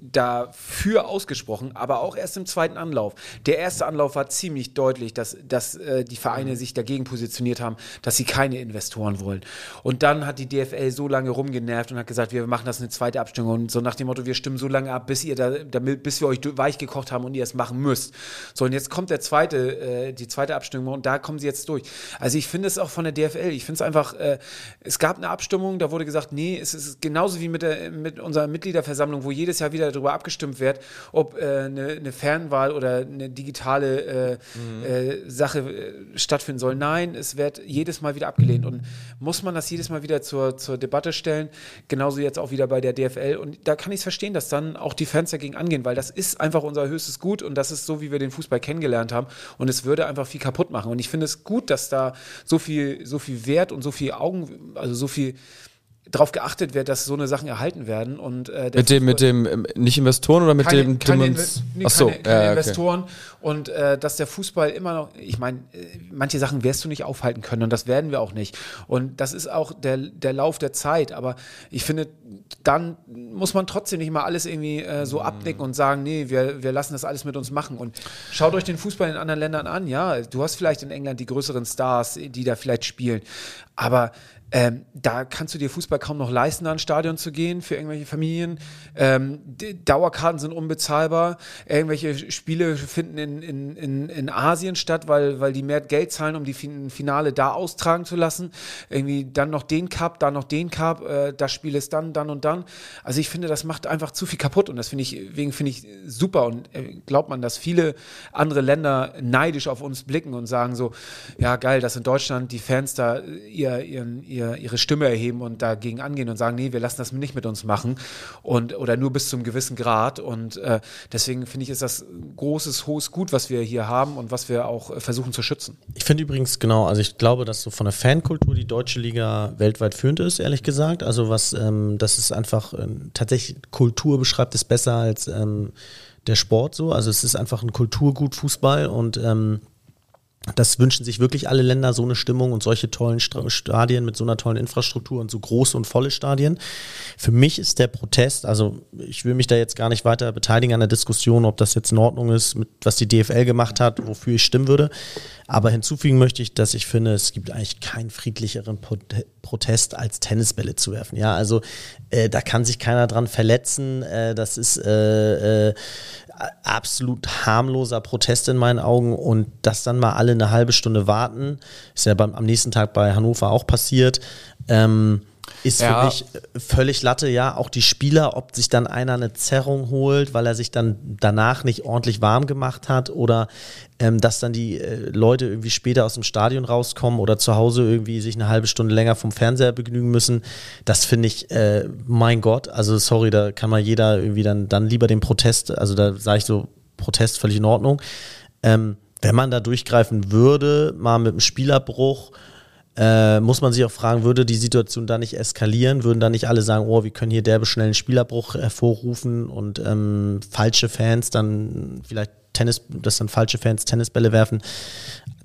A: dafür ausgesprochen, aber auch erst im zweiten Anlauf. Der erste Anlauf war ziemlich deutlich, dass, dass äh, die Vereine sich dagegen positioniert haben, dass sie keine Investoren wollen. Und dann hat die DFL so lange rumgenervt und hat gesagt, wir machen das eine zweite Abstimmung und so nach dem Motto, wir stimmen so lange ab, bis ihr da, damit, bis wir euch weich gekocht haben und ihr es machen müsst. So und jetzt kommt der zweite, äh, die zweite Abstimmung und da kommen sie jetzt durch. Also ich finde es auch von der DFL, ich finde es einfach, äh, es gab eine Abstimmung, da wurde gesagt, nee, es ist genauso wie mit, der, mit unserer Mitgliederversammlung, wo jedes Jahr wieder darüber abgestimmt wird, ob äh, eine, eine Fernwahl oder eine digitale äh, äh, Sache äh, stattfinden soll. Nein, es wird jedes Mal wieder abgelehnt. Und muss man das jedes Mal wieder zur, zur Debatte stellen? Genauso jetzt auch wieder bei der DFL. Und da kann ich es verstehen, dass dann auch die Fans dagegen angehen, weil das ist einfach unser höchstes Gut und das ist so, wie wir den Fußball kennengelernt haben. Und es würde einfach viel kaputt machen. Und ich finde es gut, dass da so viel, so viel Wert und so viel Augen, also so viel darauf geachtet wird, dass so eine Sachen erhalten werden. Und, äh,
B: mit dem, mit dem, ähm, nicht Investoren oder mit
A: keine,
B: dem
A: keine, Inve nee,
B: Ach so,
A: keine, keine
B: ja, okay.
A: Investoren und äh, dass der Fußball immer noch, ich meine, äh, manche Sachen wirst du nicht aufhalten können und das werden wir auch nicht. Und das ist auch der, der Lauf der Zeit, aber ich finde, dann muss man trotzdem nicht mal alles irgendwie äh, so abnicken und sagen, nee, wir, wir lassen das alles mit uns machen. Und schaut euch den Fußball in anderen Ländern an, ja, du hast vielleicht in England die größeren Stars, die da vielleicht spielen, aber ähm, da kannst du dir Fußball kaum noch leisten, da ins Stadion zu gehen für irgendwelche Familien. Ähm, Dauerkarten sind unbezahlbar. Irgendwelche Spiele finden in, in, in, in Asien statt, weil, weil die mehr Geld zahlen, um die fin Finale da austragen zu lassen. Irgendwie dann noch den Cup, dann noch den Cup, äh, das Spiel ist dann, dann und dann. Also ich finde, das macht einfach zu viel kaputt und das finde ich, deswegen finde ich super und äh, glaubt man, dass viele andere Länder neidisch auf uns blicken und sagen so, ja geil, dass in Deutschland die Fans da ihr, ihren, ihr ihr, ihre Stimme erheben und dagegen angehen und sagen, nee, wir lassen das nicht mit uns machen und oder nur bis zum gewissen Grad. Und äh, deswegen finde ich, ist das großes, hohes Gut, was wir hier haben und was wir auch äh, versuchen zu schützen.
C: Ich finde übrigens genau, also ich glaube, dass so von der Fankultur die deutsche Liga weltweit führend ist, ehrlich gesagt. Also was, ähm, das ist einfach äh, tatsächlich Kultur beschreibt es besser als ähm, der Sport so. Also es ist einfach ein Kulturgut Fußball und ähm, das wünschen sich wirklich alle Länder, so eine Stimmung und solche tollen Stadien mit so einer tollen Infrastruktur und so große und volle Stadien. Für mich ist der Protest, also ich will mich da jetzt gar nicht weiter beteiligen an der Diskussion, ob das jetzt in Ordnung ist, mit, was die DFL gemacht hat, wofür ich stimmen würde. Aber hinzufügen möchte ich, dass ich finde, es gibt eigentlich keinen friedlicheren Protest als Tennisbälle zu werfen. Ja, also äh, da kann sich keiner dran verletzen. Äh, das ist äh, äh absolut harmloser Protest in meinen Augen und das dann mal alle eine halbe Stunde warten, ist ja beim, am nächsten Tag bei Hannover auch passiert. Ähm, ist ja. für mich völlig Latte, ja. Auch die Spieler, ob sich dann einer eine Zerrung holt, weil er sich dann danach nicht ordentlich warm gemacht hat oder ähm, dass dann die äh, Leute irgendwie später aus dem Stadion rauskommen oder zu Hause irgendwie sich eine halbe Stunde länger vom Fernseher begnügen müssen. Das finde ich, äh, mein Gott, also sorry, da kann man jeder irgendwie dann, dann lieber den Protest, also da sage ich so, Protest völlig in Ordnung. Ähm, wenn man da durchgreifen würde, mal mit einem Spielabbruch, äh, muss man sich auch fragen, würde die Situation da nicht eskalieren? Würden da nicht alle sagen, oh, wir können hier derbe schnell einen Spielabbruch hervorrufen und ähm, falsche Fans dann vielleicht Tennis, dass dann falsche Fans Tennisbälle werfen?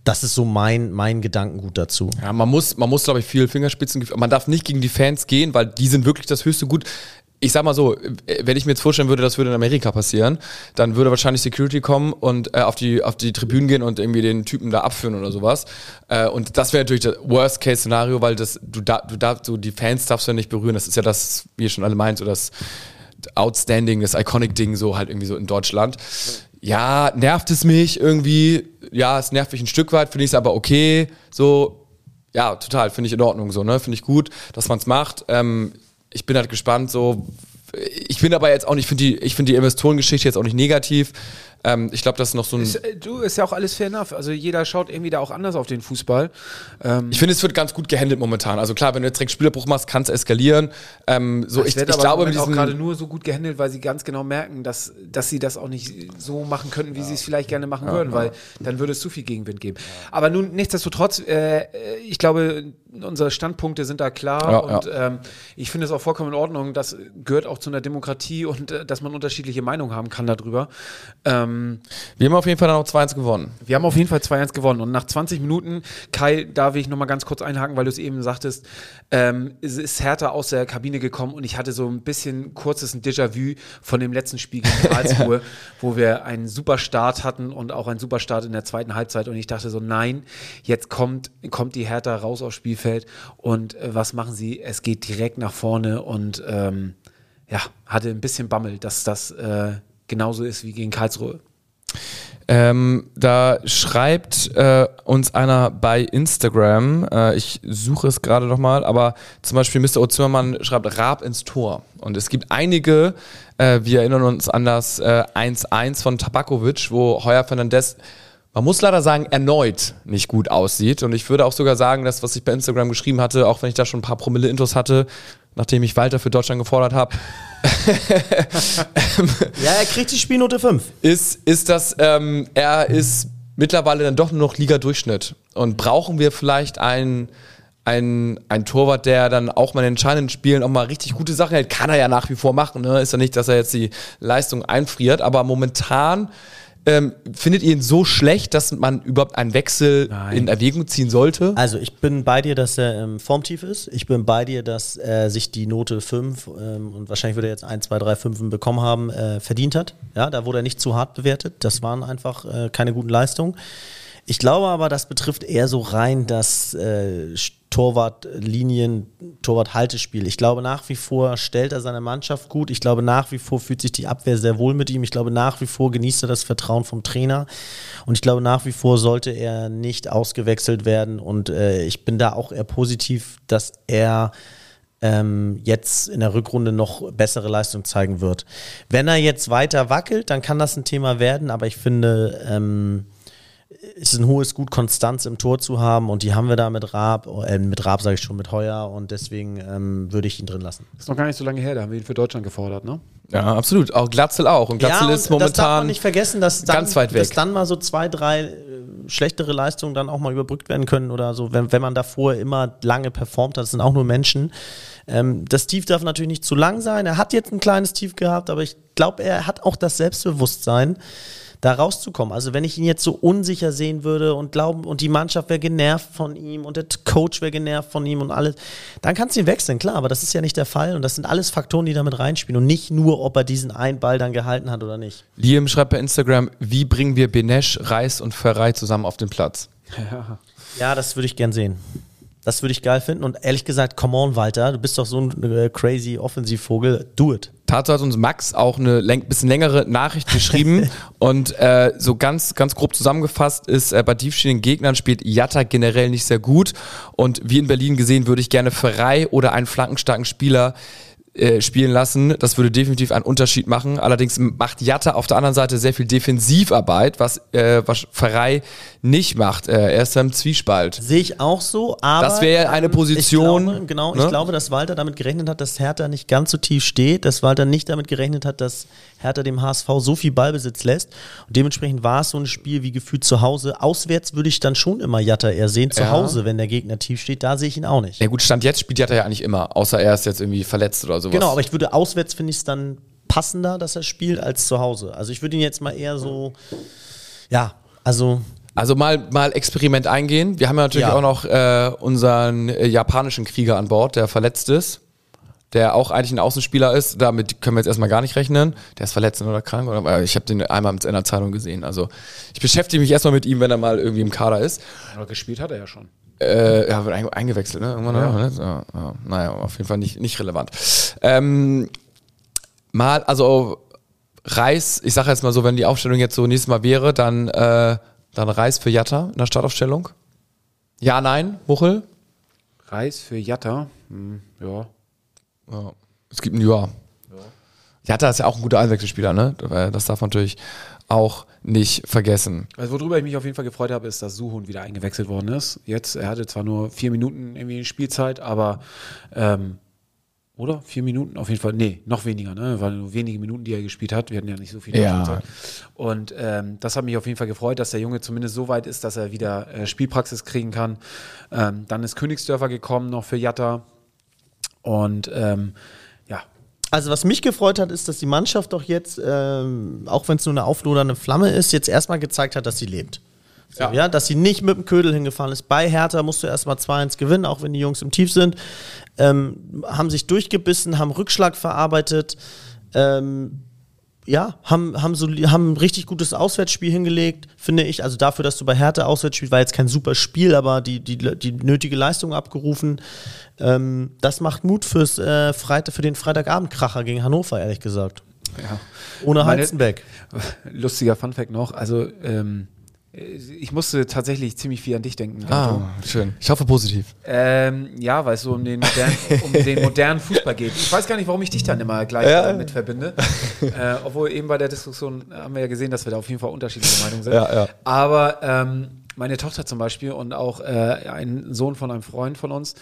C: Das ist so mein, mein Gedankengut dazu.
B: Ja, man muss, man muss, glaube ich, viel Fingerspitzengefühl. Man darf nicht gegen die Fans gehen, weil die sind wirklich das höchste Gut ich sag mal so, wenn ich mir jetzt vorstellen würde, das würde in Amerika passieren, dann würde wahrscheinlich Security kommen und äh, auf, die, auf die Tribünen gehen und irgendwie den Typen da abführen oder sowas. Äh, und das wäre natürlich das Worst-Case-Szenario, weil das, du da, du darfst, so die Fans darfst du ja nicht berühren. Das ist ja das, wie ihr schon alle meint, so das Outstanding, das Iconic-Ding so halt irgendwie so in Deutschland. Ja, nervt es mich irgendwie? Ja, es nervt mich ein Stück weit, finde ich es aber okay. So, ja, total, finde ich in Ordnung so, ne? Finde ich gut, dass man es macht. Ähm, ich bin halt gespannt, so. Ich bin aber jetzt auch nicht, finde die, ich finde die Investorengeschichte jetzt auch nicht negativ. Ähm, ich glaube, das ist noch so ein.
A: Ist, äh, du, ist ja auch alles fair enough. Also jeder schaut irgendwie da auch anders auf den Fußball.
B: Ähm ich finde, es wird ganz gut gehandelt momentan. Also klar, wenn du jetzt direkt Spielerbruch machst, kann es eskalieren. Ähm, so, ich, ich glaube,
A: mit auch gerade nur so gut gehandelt, weil sie ganz genau merken, dass, dass sie das auch nicht so machen könnten, wie ja. sie es vielleicht gerne machen ja, würden, ja. weil dann würde es zu viel Gegenwind geben. Aber nun, nichtsdestotrotz, äh, ich glaube, unsere Standpunkte sind da klar und ähm, ich finde es auch vollkommen in Ordnung. Das gehört auch zu einer Demokratie und äh, dass man unterschiedliche Meinungen haben kann darüber. Ähm,
B: wir haben auf jeden Fall dann auch 2-1 gewonnen.
A: Wir haben auf jeden Fall 2-1 gewonnen. Und nach 20 Minuten, Kai, da will ich nochmal ganz kurz einhaken, weil du es eben sagtest, ähm, es ist Hertha aus der Kabine gekommen und ich hatte so ein bisschen kurzes Déjà-vu von dem letzten Spiel gegen [laughs] Karlsruhe, wo wir einen super Start hatten und auch einen super Start in der zweiten Halbzeit. Und ich dachte so, nein, jetzt kommt, kommt die Hertha raus aufs Spielfeld und äh, was machen sie? Es geht direkt nach vorne und ähm, ja, hatte ein bisschen Bammel, dass das äh, genauso ist wie gegen Karlsruhe.
B: Ähm, da schreibt äh, uns einer bei Instagram, äh, ich suche es gerade nochmal, aber zum Beispiel Mr. O. Zimmermann schreibt Raab ins Tor. Und es gibt einige, äh, wir erinnern uns an das 1-1 äh, von Tabakovic, wo Heuer Fernandez, man muss leider sagen, erneut nicht gut aussieht. Und ich würde auch sogar sagen, dass, was ich bei Instagram geschrieben hatte, auch wenn ich da schon ein paar Promille-Intos hatte, nachdem ich Walter für Deutschland gefordert habe. [laughs]
C: ja, er kriegt die Spielnote 5.
B: Ist, ist das, ähm, er ist mittlerweile dann doch nur noch Liga-Durchschnitt. Und brauchen wir vielleicht einen, einen, einen Torwart, der dann auch mal in entscheidenden Spielen auch mal richtig gute Sachen hält? Kann er ja nach wie vor machen. Ne? Ist ja nicht, dass er jetzt die Leistung einfriert, aber momentan ähm, findet ihr ihn so schlecht, dass man überhaupt einen Wechsel Nein. in Erwägung ziehen sollte?
C: Also ich bin bei dir, dass er ähm, formtief ist. Ich bin bei dir, dass er sich die Note 5 ähm, und wahrscheinlich würde er jetzt 1, 2, 3, 5 bekommen haben, äh, verdient hat. Ja, da wurde er nicht zu hart bewertet. Das waren einfach äh, keine guten Leistungen. Ich glaube aber, das betrifft eher so rein das äh, Torwartlinien, Torwart-Haltespiel. Ich glaube, nach wie vor stellt er seine Mannschaft gut. Ich glaube, nach wie vor fühlt sich die Abwehr sehr wohl mit ihm. Ich glaube, nach wie vor genießt er das Vertrauen vom Trainer. Und ich glaube, nach wie vor sollte er nicht ausgewechselt werden. Und äh, ich bin da auch eher positiv, dass er ähm, jetzt in der Rückrunde noch bessere Leistung zeigen wird. Wenn er jetzt weiter wackelt, dann kann das ein Thema werden. Aber ich finde, ähm, ist ein hohes Gut, Konstanz im Tor zu haben und die haben wir da mit Raab, äh, mit Raab sage ich schon, mit Heuer und deswegen ähm, würde ich ihn drin lassen.
A: Ist noch gar nicht so lange her, da haben wir ihn für Deutschland gefordert, ne?
B: Ja, absolut. Auch Glatzel auch. Und Glatzel
C: und
B: ist momentan
C: das darf man nicht vergessen, dass dann,
B: ganz weit weg.
C: dass dann mal so zwei, drei äh, schlechtere Leistungen dann auch mal überbrückt werden können oder so, wenn, wenn man davor immer lange performt hat, das sind auch nur Menschen. Ähm, das Tief darf natürlich nicht zu lang sein. Er hat jetzt ein kleines Tief gehabt, aber ich glaube, er hat auch das Selbstbewusstsein, da rauszukommen. Also wenn ich ihn jetzt so unsicher sehen würde und glauben, und die Mannschaft wäre genervt von ihm und der Coach wäre genervt von ihm und alles, dann kannst du ihn wechseln, klar, aber das ist ja nicht der Fall und das sind alles Faktoren, die damit reinspielen und nicht nur, ob er diesen einen Ball dann gehalten hat oder nicht.
B: Liam schreibt bei Instagram, wie bringen wir Benesch, Reis und Ferrei zusammen auf den Platz?
A: Ja.
C: Ja, das würde ich gern sehen. Das würde ich geil finden. Und ehrlich gesagt, come on, Walter, du bist doch so ein äh, crazy Offensivvogel. Do it.
B: Dazu hat uns Max auch eine läng bisschen längere Nachricht geschrieben [laughs] und äh, so ganz, ganz grob zusammengefasst ist, äh, bei tiefstehenden Gegnern spielt Jatta generell nicht sehr gut und wie in Berlin gesehen würde ich gerne Ferrei oder einen flankenstarken Spieler äh, spielen lassen. Das würde definitiv einen Unterschied machen. Allerdings macht Jatta auf der anderen Seite sehr viel Defensivarbeit, was, äh, was Ferrei nicht macht. Äh, er ist im Zwiespalt.
C: Sehe ich auch so, aber.
B: Das wäre eine
C: ähm,
B: Position,
C: Ich glaube, genau,
B: ne?
C: ich glaube, dass Walter damit gerechnet hat, dass Hertha nicht ganz so tief steht, dass Walter nicht damit gerechnet hat, dass Hertha dem HSV so viel Ballbesitz lässt. Und dementsprechend war es so ein Spiel wie gefühlt zu Hause. Auswärts würde ich dann schon immer Jatta eher sehen. Zu
B: Ja.
C: Hause, wenn der Gegner tief steht, da sehe ich ihn auch nicht.
B: Ja gut, Stand jetzt spielt Jatta ja eigentlich immer, außer er ist jetzt irgendwie verletzt oder sowas.
C: Genau, aber ich würde auswärts finde ich es dann passender, dass er spielt, als zu Hause. Also ich würde ihn jetzt mal eher so, ja, also
B: Also mal, mal Experiment eingehen. Wir haben ja natürlich
C: Ja.
B: auch noch äh, unseren äh, japanischen Krieger an Bord, der verletzt ist. Der auch eigentlich ein Außenspieler ist. Damit können wir jetzt erstmal gar nicht rechnen. Der ist verletzt oder krank. Oder, äh, ich habe den einmal in der Zeitung gesehen. Also ich beschäftige mich erstmal mit ihm, wenn er mal irgendwie im Kader ist.
A: Aber gespielt hat er ja schon.
B: Äh, ja, wird ein- eingewechselt, ne? Irgendwann,
A: Ja.
B: ne? Ja, ja. Naja, auf jeden Fall nicht, nicht relevant. Ähm, mal, also Reis, ich sage jetzt mal so, wenn die Aufstellung jetzt so nächstes Mal wäre, dann, äh, dann Reis für Jatta in der Startaufstellung. Ja, nein, Muchel?
A: Reis für Jatta. Hm, ja.
B: Ja. Es gibt ein Ja. Jatta ist ja auch ein guter Einwechselspieler, ne? Das darf man natürlich auch nicht vergessen.
A: Also worüber ich mich auf jeden Fall gefreut habe, ist, dass Suhun wieder eingewechselt worden ist. Jetzt, er hatte zwar nur vier Minuten irgendwie Spielzeit, aber ähm, oder? Vier Minuten? Auf jeden Fall. Nee, noch weniger, ne? Waren nur wenige Minuten, die er gespielt hat. Wir hatten ja nicht so viel
B: Ja.
A: Spielzeit. Und ähm, das hat mich auf jeden Fall gefreut, dass der Junge zumindest so weit ist, dass er wieder äh, Spielpraxis kriegen kann. Ähm, dann ist Königsdörfer gekommen noch für Jatta. Und ähm, ja,
C: Also was mich gefreut hat, ist, dass die Mannschaft doch jetzt, ähm, auch wenn es nur eine auflodernde Flamme ist, jetzt erstmal gezeigt hat, dass sie lebt. So, ja.
B: Ja.
C: dass sie nicht mit dem Ködel hingefahren ist. Bei Hertha musst du erstmal 2-1 gewinnen, auch wenn die Jungs im Tief sind. Ähm, haben sich durchgebissen, haben Rückschlag verarbeitet. Ähm, ja, haben, haben, so, haben ein richtig gutes Auswärtsspiel hingelegt, finde ich. Also dafür, dass du bei Hertha auswärts spielst, war jetzt kein super Spiel, aber die, die, die nötige Leistung abgerufen. Ähm, das macht Mut fürs, äh, Freitag, für den Freitagabendkracher gegen Hannover, ehrlich gesagt.
A: ja.
C: Ohne
A: Meine-
C: Halzenbeck. [laughs]
A: lustiger Funfact noch. Also ähm, ich musste tatsächlich ziemlich viel an dich denken. Gato.
B: Ah, schön. Ich hoffe positiv.
A: Ähm, ja, weil es so um den, modernen, um den modernen Fußball geht. Ich weiß gar nicht, warum ich dich dann immer gleich
B: Ja.
A: damit verbinde. äh, obwohl eben bei der Diskussion haben wir ja gesehen, dass wir da auf jeden Fall unterschiedliche Meinungen sind.
B: Ja, ja.
A: Aber ähm, meine Tochter zum Beispiel und auch äh, ein Sohn von einem Freund von uns,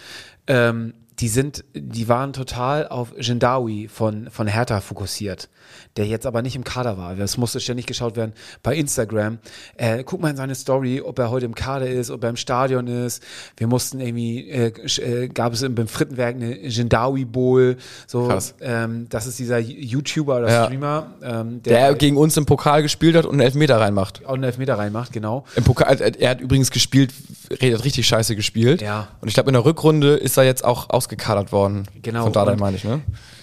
A: ähm, die sind, die waren total auf Jindawi von, von Hertha fokussiert, der jetzt aber nicht im Kader war. Es musste ständig geschaut werden bei Instagram. Äh, guck mal in seine Story, ob er heute im Kader ist, ob er im Stadion ist. Wir mussten irgendwie, äh, äh, gab es im, beim Frittenwerk eine Jindawi Bowl. So,
B: Krass.
A: ähm, das ist dieser YouTuber oder
B: Ja.
A: Streamer, ähm,
B: Der
A: der,
B: gegen uns im Pokal gespielt hat und einen Elfmeter reinmacht.
A: auch einen Elfmeter reinmacht, genau.
B: Im Pokal, er hat übrigens gespielt, er hat richtig scheiße gespielt.
A: Ja.
B: Und ich glaube, in der Rückrunde ist er jetzt auch ausgekadert worden.
A: Genau.
B: Von Dardai meine ich, ne?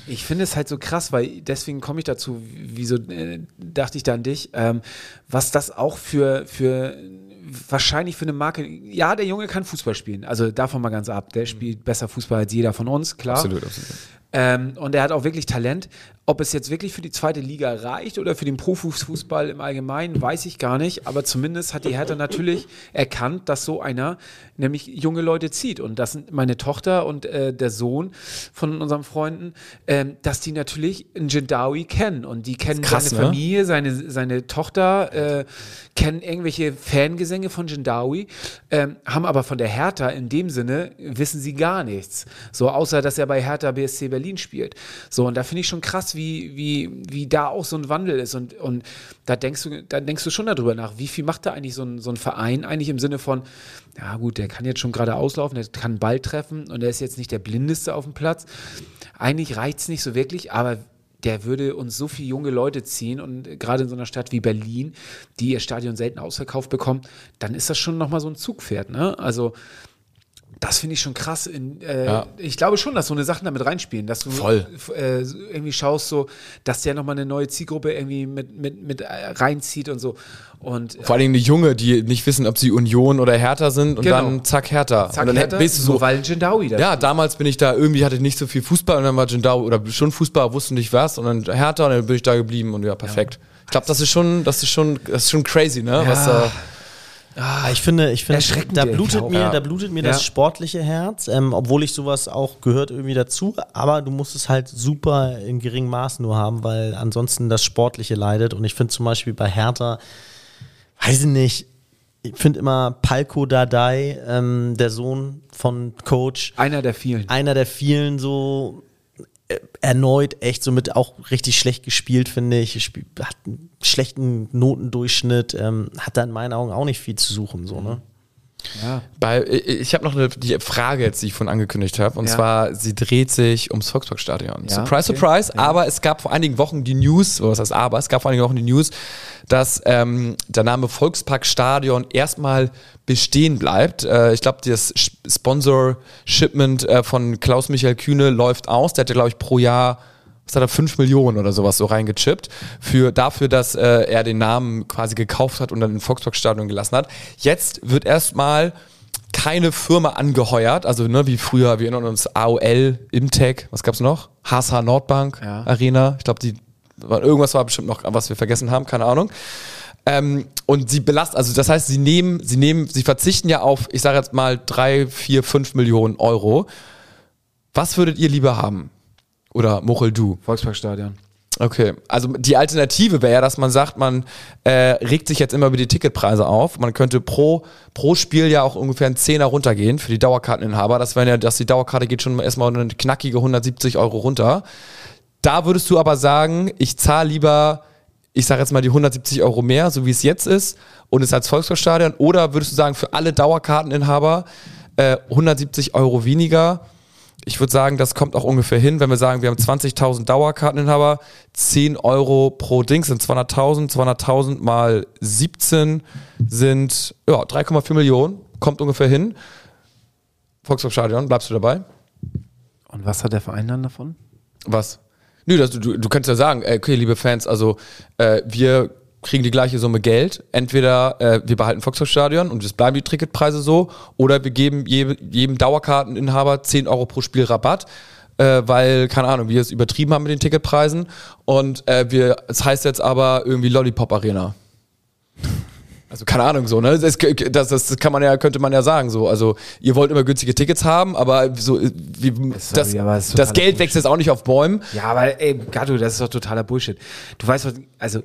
A: Ich finde es halt so krass, weil deswegen komme ich dazu, wieso äh, dachte ich da an dich, ähm, was das auch für, für wahrscheinlich für eine Marke, ja, der Junge kann Fußball spielen, also davon mal ganz ab, der spielt besser Fußball als jeder von uns, klar.
B: Absolut, absolut.
A: Ähm, und er hat auch wirklich Talent. Ob es jetzt wirklich für die zweite Liga reicht oder für den Profifußball im Allgemeinen, weiß ich gar nicht. Aber zumindest hat die Hertha natürlich erkannt, dass so einer nämlich junge Leute zieht. Und das sind meine Tochter und äh, der Sohn von unseren Freunden, ähm, dass die natürlich einen Jindawi kennen. Und die kennen
B: krass,
A: seine
B: ne?
A: Familie, seine, seine Tochter, äh, kennen irgendwelche Fangesänge von Jindawi, ähm, haben aber von der Hertha in dem Sinne, wissen sie gar nichts. So, außer dass er bei Hertha BSC Berlin spielt. So, und da finde ich schon krass, wie, wie, wie da auch so ein Wandel ist. Und, und da denkst du, da denkst du schon darüber nach, wie viel macht da eigentlich so ein, so ein Verein eigentlich im Sinne von, ja gut, der kann jetzt schon gerade auslaufen, der kann einen Ball treffen und der ist jetzt nicht der Blindeste auf dem Platz. Eigentlich reicht es nicht so wirklich, aber der würde uns so viele junge Leute ziehen und gerade in so einer Stadt wie Berlin, die ihr Stadion selten ausverkauft bekommen, dann ist das schon nochmal so ein Zugpferd. Ne? Also das finde ich schon krass. In, äh,
B: Ja.
A: Ich glaube schon, dass so eine Sachen damit reinspielen, dass du
B: Voll.
A: äh, irgendwie schaust, so, dass der nochmal eine neue Zielgruppe irgendwie mit, mit, mit äh, reinzieht und so. Und
B: Vor allen Dingen die Junge, die nicht wissen, ob sie Union oder Hertha sind und
A: Genau.
B: dann zack Hertha.
A: zack,
B: und dann
A: Hertha,
B: bist du so,
A: nur weil Jindawi da
B: Ja, damals bin ich da, irgendwie hatte ich nicht so viel Fußball und dann war Jindau oder schon Fußball, wusste nicht was und dann Hertha und dann bin ich da geblieben und ja, perfekt. Ich glaube, das ist schon, das ist schon, das ist schon crazy, ne? Was da,
C: Ah, ich finde, ich finde, da blutet mir,
B: Ja.
C: da blutet mir
A: Ja.
C: das sportliche Herz, ähm, obwohl ich sowas auch gehört irgendwie dazu. Aber du musst es halt super in geringem Maß nur haben, weil ansonsten das Sportliche leidet. Und ich finde zum Beispiel bei Hertha, weiß ich nicht, ich finde immer Palko Dardai, ähm, der Sohn von Coach,
A: einer der vielen.
C: einer der vielen so erneut echt somit auch richtig schlecht gespielt, finde ich. Spiel, hat einen schlechten Notendurchschnitt, ähm, hat da in meinen Augen auch nicht viel zu suchen, so, ne?
A: Ja.
B: bei, ich habe noch eine die Frage jetzt, die ich vorhin angekündigt habe und
A: Ja.
B: zwar, sie dreht sich ums Volksparkstadion.
A: Ja,
B: surprise,
A: okay.
B: surprise, aber es gab vor einigen Wochen die News, oder was heißt aber, es gab vor einigen Wochen die News, dass ähm, der Name Volksparkstadion erstmal bestehen bleibt. Äh, ich glaube, das Sponsor-Shipment äh, von Klaus-Michael Kühne läuft aus. Der hat ja, glaube ich, pro Jahr was hat er, 5 Millionen oder sowas so reingechippt, für, dafür, dass äh, er den Namen quasi gekauft hat und dann im Volksparkstadion gelassen hat. Jetzt wird erstmal keine Firma angeheuert, also ne, wie früher, wir erinnern uns AOL, Imtech, was gab's noch? HSH Nordbank
A: Ja.
B: Arena, ich glaube, die irgendwas war bestimmt noch, was wir vergessen haben, keine Ahnung. Ähm, und sie belastet, also das heißt, sie nehmen, sie nehmen, sie verzichten ja auf, ich sage jetzt mal, drei, vier, fünf Millionen Euro. Was würdet ihr lieber haben? Oder Mochel, du?
A: Volksparkstadion.
B: Okay, also die Alternative wäre ja, dass man sagt, man äh, regt sich jetzt immer über die Ticketpreise auf. Man könnte pro, pro Spiel ja auch ungefähr einen Zehner runtergehen für die Dauerkarteninhaber. Das wäre ja, dass die Dauerkarte geht schon erstmal eine knackige 170 Euro runter. Da würdest du aber sagen, ich zahle lieber, ich sage jetzt mal die 170 Euro mehr, so wie es jetzt ist, und es als Volksparkstadion. Oder würdest du sagen, für alle Dauerkarteninhaber äh, 170 Euro weniger? Ich würde sagen, das kommt auch ungefähr hin, wenn wir sagen, wir haben 20.000 Dauerkarteninhaber, 10 Euro pro Ding sind 200.000, 200.000 mal 17 sind ja, 3,4 Millionen, kommt ungefähr hin. Volkswagen bleibst du dabei?
A: Und was hat der Verein dann davon?
B: Was? Nö, das, du, du kannst ja sagen, äh, okay, liebe Fans, also äh, wir kriegen die gleiche Summe Geld. Entweder äh, wir behalten Volkswagen und es bleiben die Ticketpreise so, oder wir geben je, jedem Dauerkarteninhaber 10 Euro pro Spiel Rabatt, äh, weil, keine Ahnung, wir es übertrieben haben mit den Ticketpreisen. Und äh, wir, es heißt jetzt aber irgendwie Lollipop Arena. Also keine Ahnung so, ne? Das, das, das kann man ja, könnte man ja sagen so. Also ihr wollt immer günstige Tickets haben, aber so wie, das,
A: aber das
B: das Geld wächst jetzt auch nicht auf Bäumen.
A: Ja, aber ey, Gatto, das ist doch totaler Bullshit. Du weißt was, also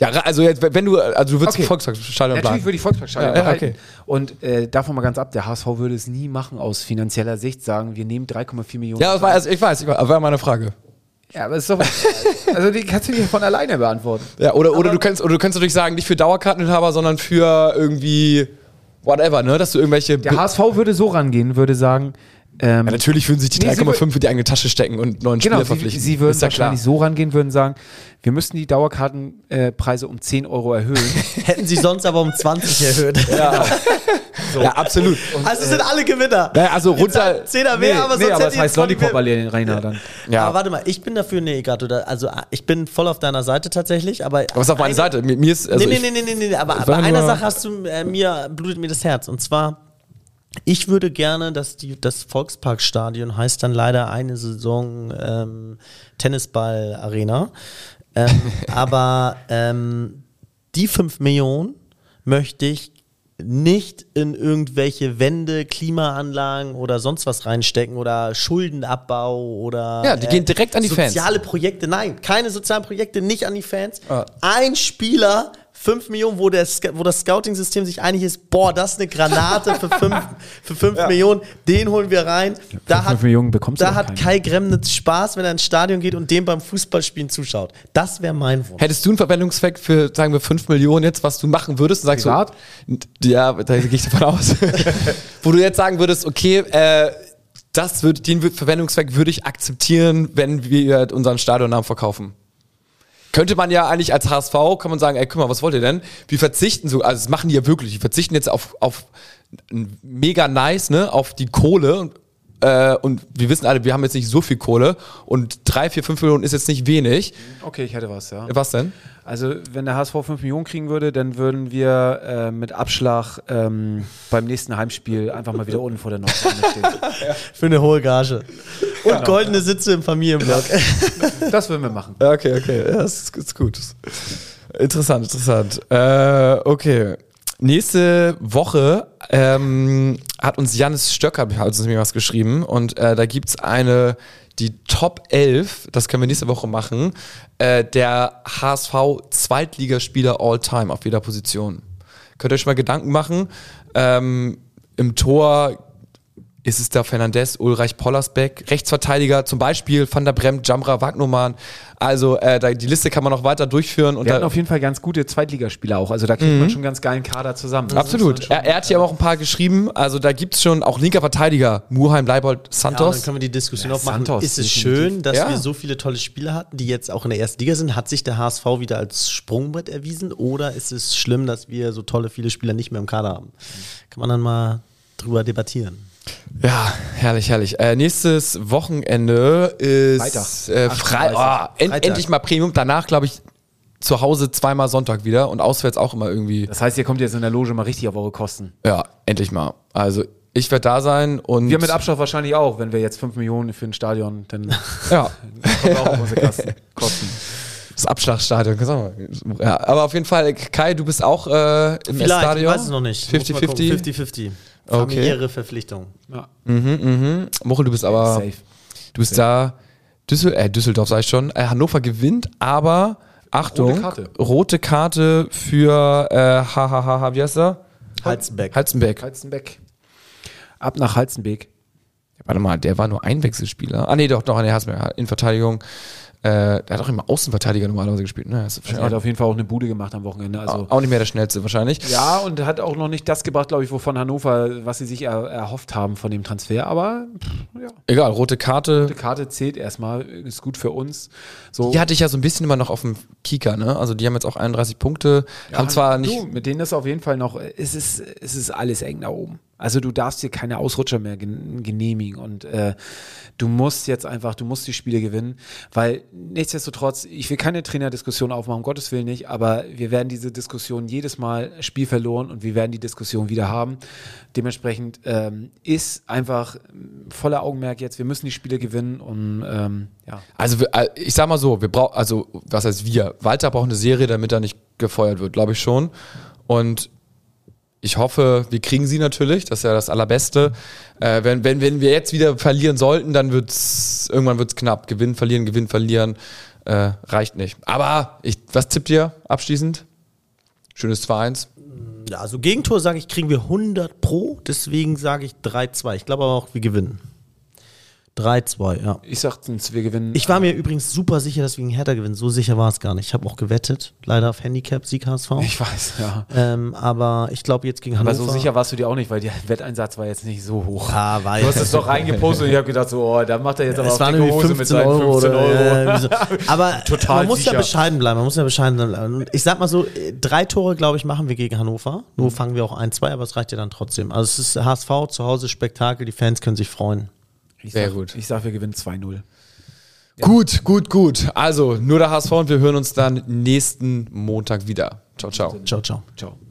B: Ja, also jetzt, wenn du, also du würdest
A: Okay.
B: im Volksstadion
A: Natürlich würde ich Volksparkstadion
B: Ja, ja, okay.
A: Und äh, davon mal ganz ab, der HSV würde es nie machen aus finanzieller Sicht, sagen, wir nehmen 3,4 Millionen.
B: Ja, das war, also ich weiß, ich aber war meine Frage.
A: Ja, aber ist doch, also die kannst du nicht von alleine beantworten.
B: Ja, oder, oder du kannst, oder du kannst natürlich sagen, nicht für Dauerkarteninhaber, sondern für irgendwie whatever, ne? Dass du irgendwelche.
A: Der HSV würde so rangehen, würde sagen, ähm,
B: ja, natürlich würden sich die
A: Nee, sie
B: 3,5 in die eigene Tasche stecken und neuen
A: Genau,
B: Spieler
A: sie,
B: verpflichten.
A: sie würden
B: Ist ja
A: wahrscheinlich so rangehen, würden sagen, wir müssen die Dauerkartenpreise um 10 Euro erhöhen. [laughs]
C: Hätten sie sonst aber um 20 erhöht. [laughs]
B: klar. Ja, absolut.
C: Also sind alle Gewinner.
B: Naja, also runter.
C: Zehner mehr, aber
A: nee,
C: sonst
A: aber
C: hätte ich
A: heißt
C: jetzt
A: Lollipop Arena dann.
B: Ja.
C: Aber warte mal, ich bin dafür, nee, Gato, da, also ich bin voll auf deiner Seite tatsächlich, aber.
B: Aber es ist auf meine Seite. Mir, mir ist, also
C: nee, nee, nee, nee, nee, nee, aber bei einer Sache hast du, äh, mir, blutet mir das Herz. Und zwar, Ich würde gerne, dass die, das Volksparkstadion heißt dann leider eine Saison ähm, Tennisball-Arena. Ähm, [laughs] aber ähm, die 5 Millionen möchte ich nicht in irgendwelche Wände, Klimaanlagen oder sonst was reinstecken oder Schuldenabbau oder
B: Ja, die gehen direkt an die Fans.
C: soziale Projekte. Nein, keine sozialen Projekte, nicht an die Fans.
B: Ah.
C: Ein Spieler, 5 Millionen, wo, der, wo das Scouting-System sich einig ist, boah, das ist eine Granate für 5 [laughs] für fünf Millionen, den holen wir rein. Da hat, da hat. Kai Gremnitz Spaß, wenn er ins Stadion geht und dem beim Fußballspielen zuschaut. Das wäre mein Wunsch.
B: Hättest du einen Verwendungszweck für, sagen wir, 5 Millionen jetzt, was du machen würdest? Und sagst
A: Privat?
B: Du, ja, da gehe ich davon aus. [laughs] Wo du jetzt sagen würdest, okay, äh, das würde, den Verwendungszweck würde ich akzeptieren, wenn wir unseren Stadionnamen verkaufen. Könnte man ja eigentlich als HSV, kann man sagen, ey, guck mal, was wollt ihr denn? Wir verzichten so, also das machen die ja wirklich, die verzichten jetzt auf, auf mega nice, ne, auf die Kohle äh, und wir wissen alle, wir haben jetzt nicht so viel Kohle und drei, vier, fünf Millionen ist jetzt nicht wenig.
A: Okay, ich hätte was, ja.
B: Was denn?
A: Also, wenn der HSV 5 Millionen kriegen würde, dann würden wir äh, mit Abschlag ähm, beim nächsten Heimspiel einfach mal wieder unten vor der Nordrhein stehen. [laughs]
C: Für eine hohe Gage. Und goldene Sitze im Familienblock.
A: Das würden wir machen.
B: Okay, okay. Ja, das ist, ist gut. Interessant, interessant. Äh, okay. Nächste Woche ähm, hat uns Janis Stöcker hat uns was geschrieben und äh, da gibt's eine, die Top 11, das können wir nächste Woche machen, äh, der HSV Zweitligaspieler all time auf jeder Position. Könnt ihr euch mal Gedanken machen. Ähm, Im Tor ist es da Fernandes, Ulreich Pollersbeck, Rechtsverteidiger, zum Beispiel Van der Bremt, Jamra Wagnumann. Also äh, da, die Liste kann man noch weiter durchführen. Und
A: Wir hatten auf jeden Fall ganz gute Zweitligaspieler auch. Also da kriegt man schon ganz geilen Kader zusammen. Das
B: absolut. Er, er hat hier aber auch ein paar geschrieben. Also da gibt's schon auch linker Verteidiger, Muheim, Leibold,
C: Ja, dann
B: Santos.
C: können wir die Diskussion
A: Ja,
C: aufmachen.
A: Santos,
C: ist es schön, dass
B: Ja.
C: wir so viele tolle Spieler hatten, die jetzt auch in der ersten Liga sind? Hat sich der HSV wieder als Sprungbrett erwiesen? Oder ist es schlimm, dass wir so tolle viele Spieler nicht mehr im Kader haben? Kann man dann mal drüber debattieren.
B: Ja, herrlich, herrlich. Äh, nächstes Wochenende ist
A: Freitag.
B: äh, Fre
A: 38.
B: oh, end,
C: Freitag.
B: endlich mal Premium. Danach, glaube ich, zu Hause zweimal Sonntag wieder und auswärts auch immer irgendwie.
A: Das heißt, ihr kommt jetzt in der Loge mal richtig auf eure Kosten.
B: Ja, endlich mal. Also ich werde da sein und
A: Wir mit Abschlag wahrscheinlich auch, wenn wir jetzt 5 Millionen für ein Stadion, dann [laughs]
B: ja,
A: kommen wir auch auf unsere Kosten. Kosten.
B: Das Abschlagstadion, ja, aber auf jeden Fall, Kai, du bist auch äh, im
C: Vielleicht, ich
B: Stadion.
C: weiß es noch nicht. Muss mal gucken.
B: 50-50.
C: 50-50.
B: Okay.
C: Familiäre Verpflichtung.
A: Ja,
B: Mochel, du bist aber,
A: safe.
B: du bist da, Düssel, äh, Düsseldorf sag ich schon, äh, Hannover gewinnt, aber Achtung,
A: Rote Karte.
B: rote Karte für äh, HHH, wie heißt er?
C: Halzenbeck.
B: Halzenbeck.
A: Halzenbeck. Ab nach Halzenbeck.
B: Warte mal, der war nur Einwechselspieler. Ah nee, doch, doch, nee, Halzenbeck, in Verteidigung. Äh, der hat auch immer Außenverteidiger normalerweise gespielt, ne?
A: Also er hat auf jeden Fall auch eine Bude gemacht am Wochenende. Also
B: auch nicht mehr der schnellste wahrscheinlich.
A: ja, und hat auch noch nicht das gebracht, glaube ich, wovon Hannover, was sie sich er, erhofft haben von dem Transfer. Aber pff, ja,
B: Egal, rote Karte.
A: die Karte zählt erstmal, ist gut für uns. So,
B: Die hatte ich ja so ein bisschen immer noch auf dem Kika, ne? Also die haben jetzt auch 31 Punkte, haben zwar
A: du,
B: nicht.
A: mit denen ist auf jeden Fall noch, es ist, es ist alles eng da oben. Also du darfst dir keine Ausrutscher mehr gen- genehmigen und äh, du musst jetzt einfach, du musst die Spiele gewinnen, weil nichtsdestotrotz, ich will keine Trainerdiskussion aufmachen, um Gottes Willen nicht, aber wir werden diese Diskussion jedes Mal Spiel verloren und wir werden die Diskussion wieder haben. Dementsprechend ähm, ist einfach voller Augenmerk jetzt, wir müssen die Spiele gewinnen und ähm, ja.
B: Also äh, ich sag mal so, wir brauchen, also was heißt wir? Walter braucht eine Serie, damit er nicht gefeuert wird, glaube ich schon. Und ich hoffe, wir kriegen sie natürlich, das ist ja das Allerbeste. Äh, wenn, wenn, wenn wir jetzt wieder verlieren sollten, dann wird's irgendwann wird's knapp. Gewinnen, verlieren, gewinnen, verlieren, äh, reicht nicht. Aber ich, was tippt ihr abschließend? Schönes 2-1.
C: Ja, also Gegentor sage ich, kriegen wir 100 pro, deswegen sage ich 3-2. Ich glaube aber auch, wir gewinnen. 3-2, ja.
A: Ich sag's, wir gewinnen.
C: Ich war mir übrigens super sicher, dass wir gegen Hertha gewinnen. So sicher war es gar nicht. Ich habe auch gewettet, leider auf Handicap, Sieg HSV.
A: ich weiß, ja.
C: Ähm, aber ich glaube jetzt gegen
A: Aber
C: Hannover.
A: so sicher warst du dir auch nicht, weil der Wetteinsatz war jetzt nicht so hoch.
C: Ah, war
A: Du hast es doch reingepostet und ich habe gedacht, so, oh, da macht er jetzt aber
C: es
A: auf
C: waren
A: dicke Hose
C: 15
A: mit seinen
C: Euro.
A: 15
C: oder,
A: Euro.
C: ja, irgendwie so. [laughs] Aber
A: Total
C: man muss
A: sicher.
C: ja bescheiden bleiben. Man muss ja bescheiden bleiben. Ich sag mal so, äh, drei Tore, glaube ich, machen wir gegen Hannover. Nur
A: Mhm.
C: fangen wir auch ein, zwei, aber es reicht ja dann trotzdem. Also es ist HSV, zu Hause Spektakel, die Fans können sich freuen.
A: Ich
B: Sehr
A: sag,
B: gut.
A: Ich sag, wir gewinnen 2-0.
B: Gut, gut, gut. Also, nur der HSV und wir hören uns dann nächsten Montag wieder. Ciao, ciao.
C: Ciao, ciao.
A: Ciao.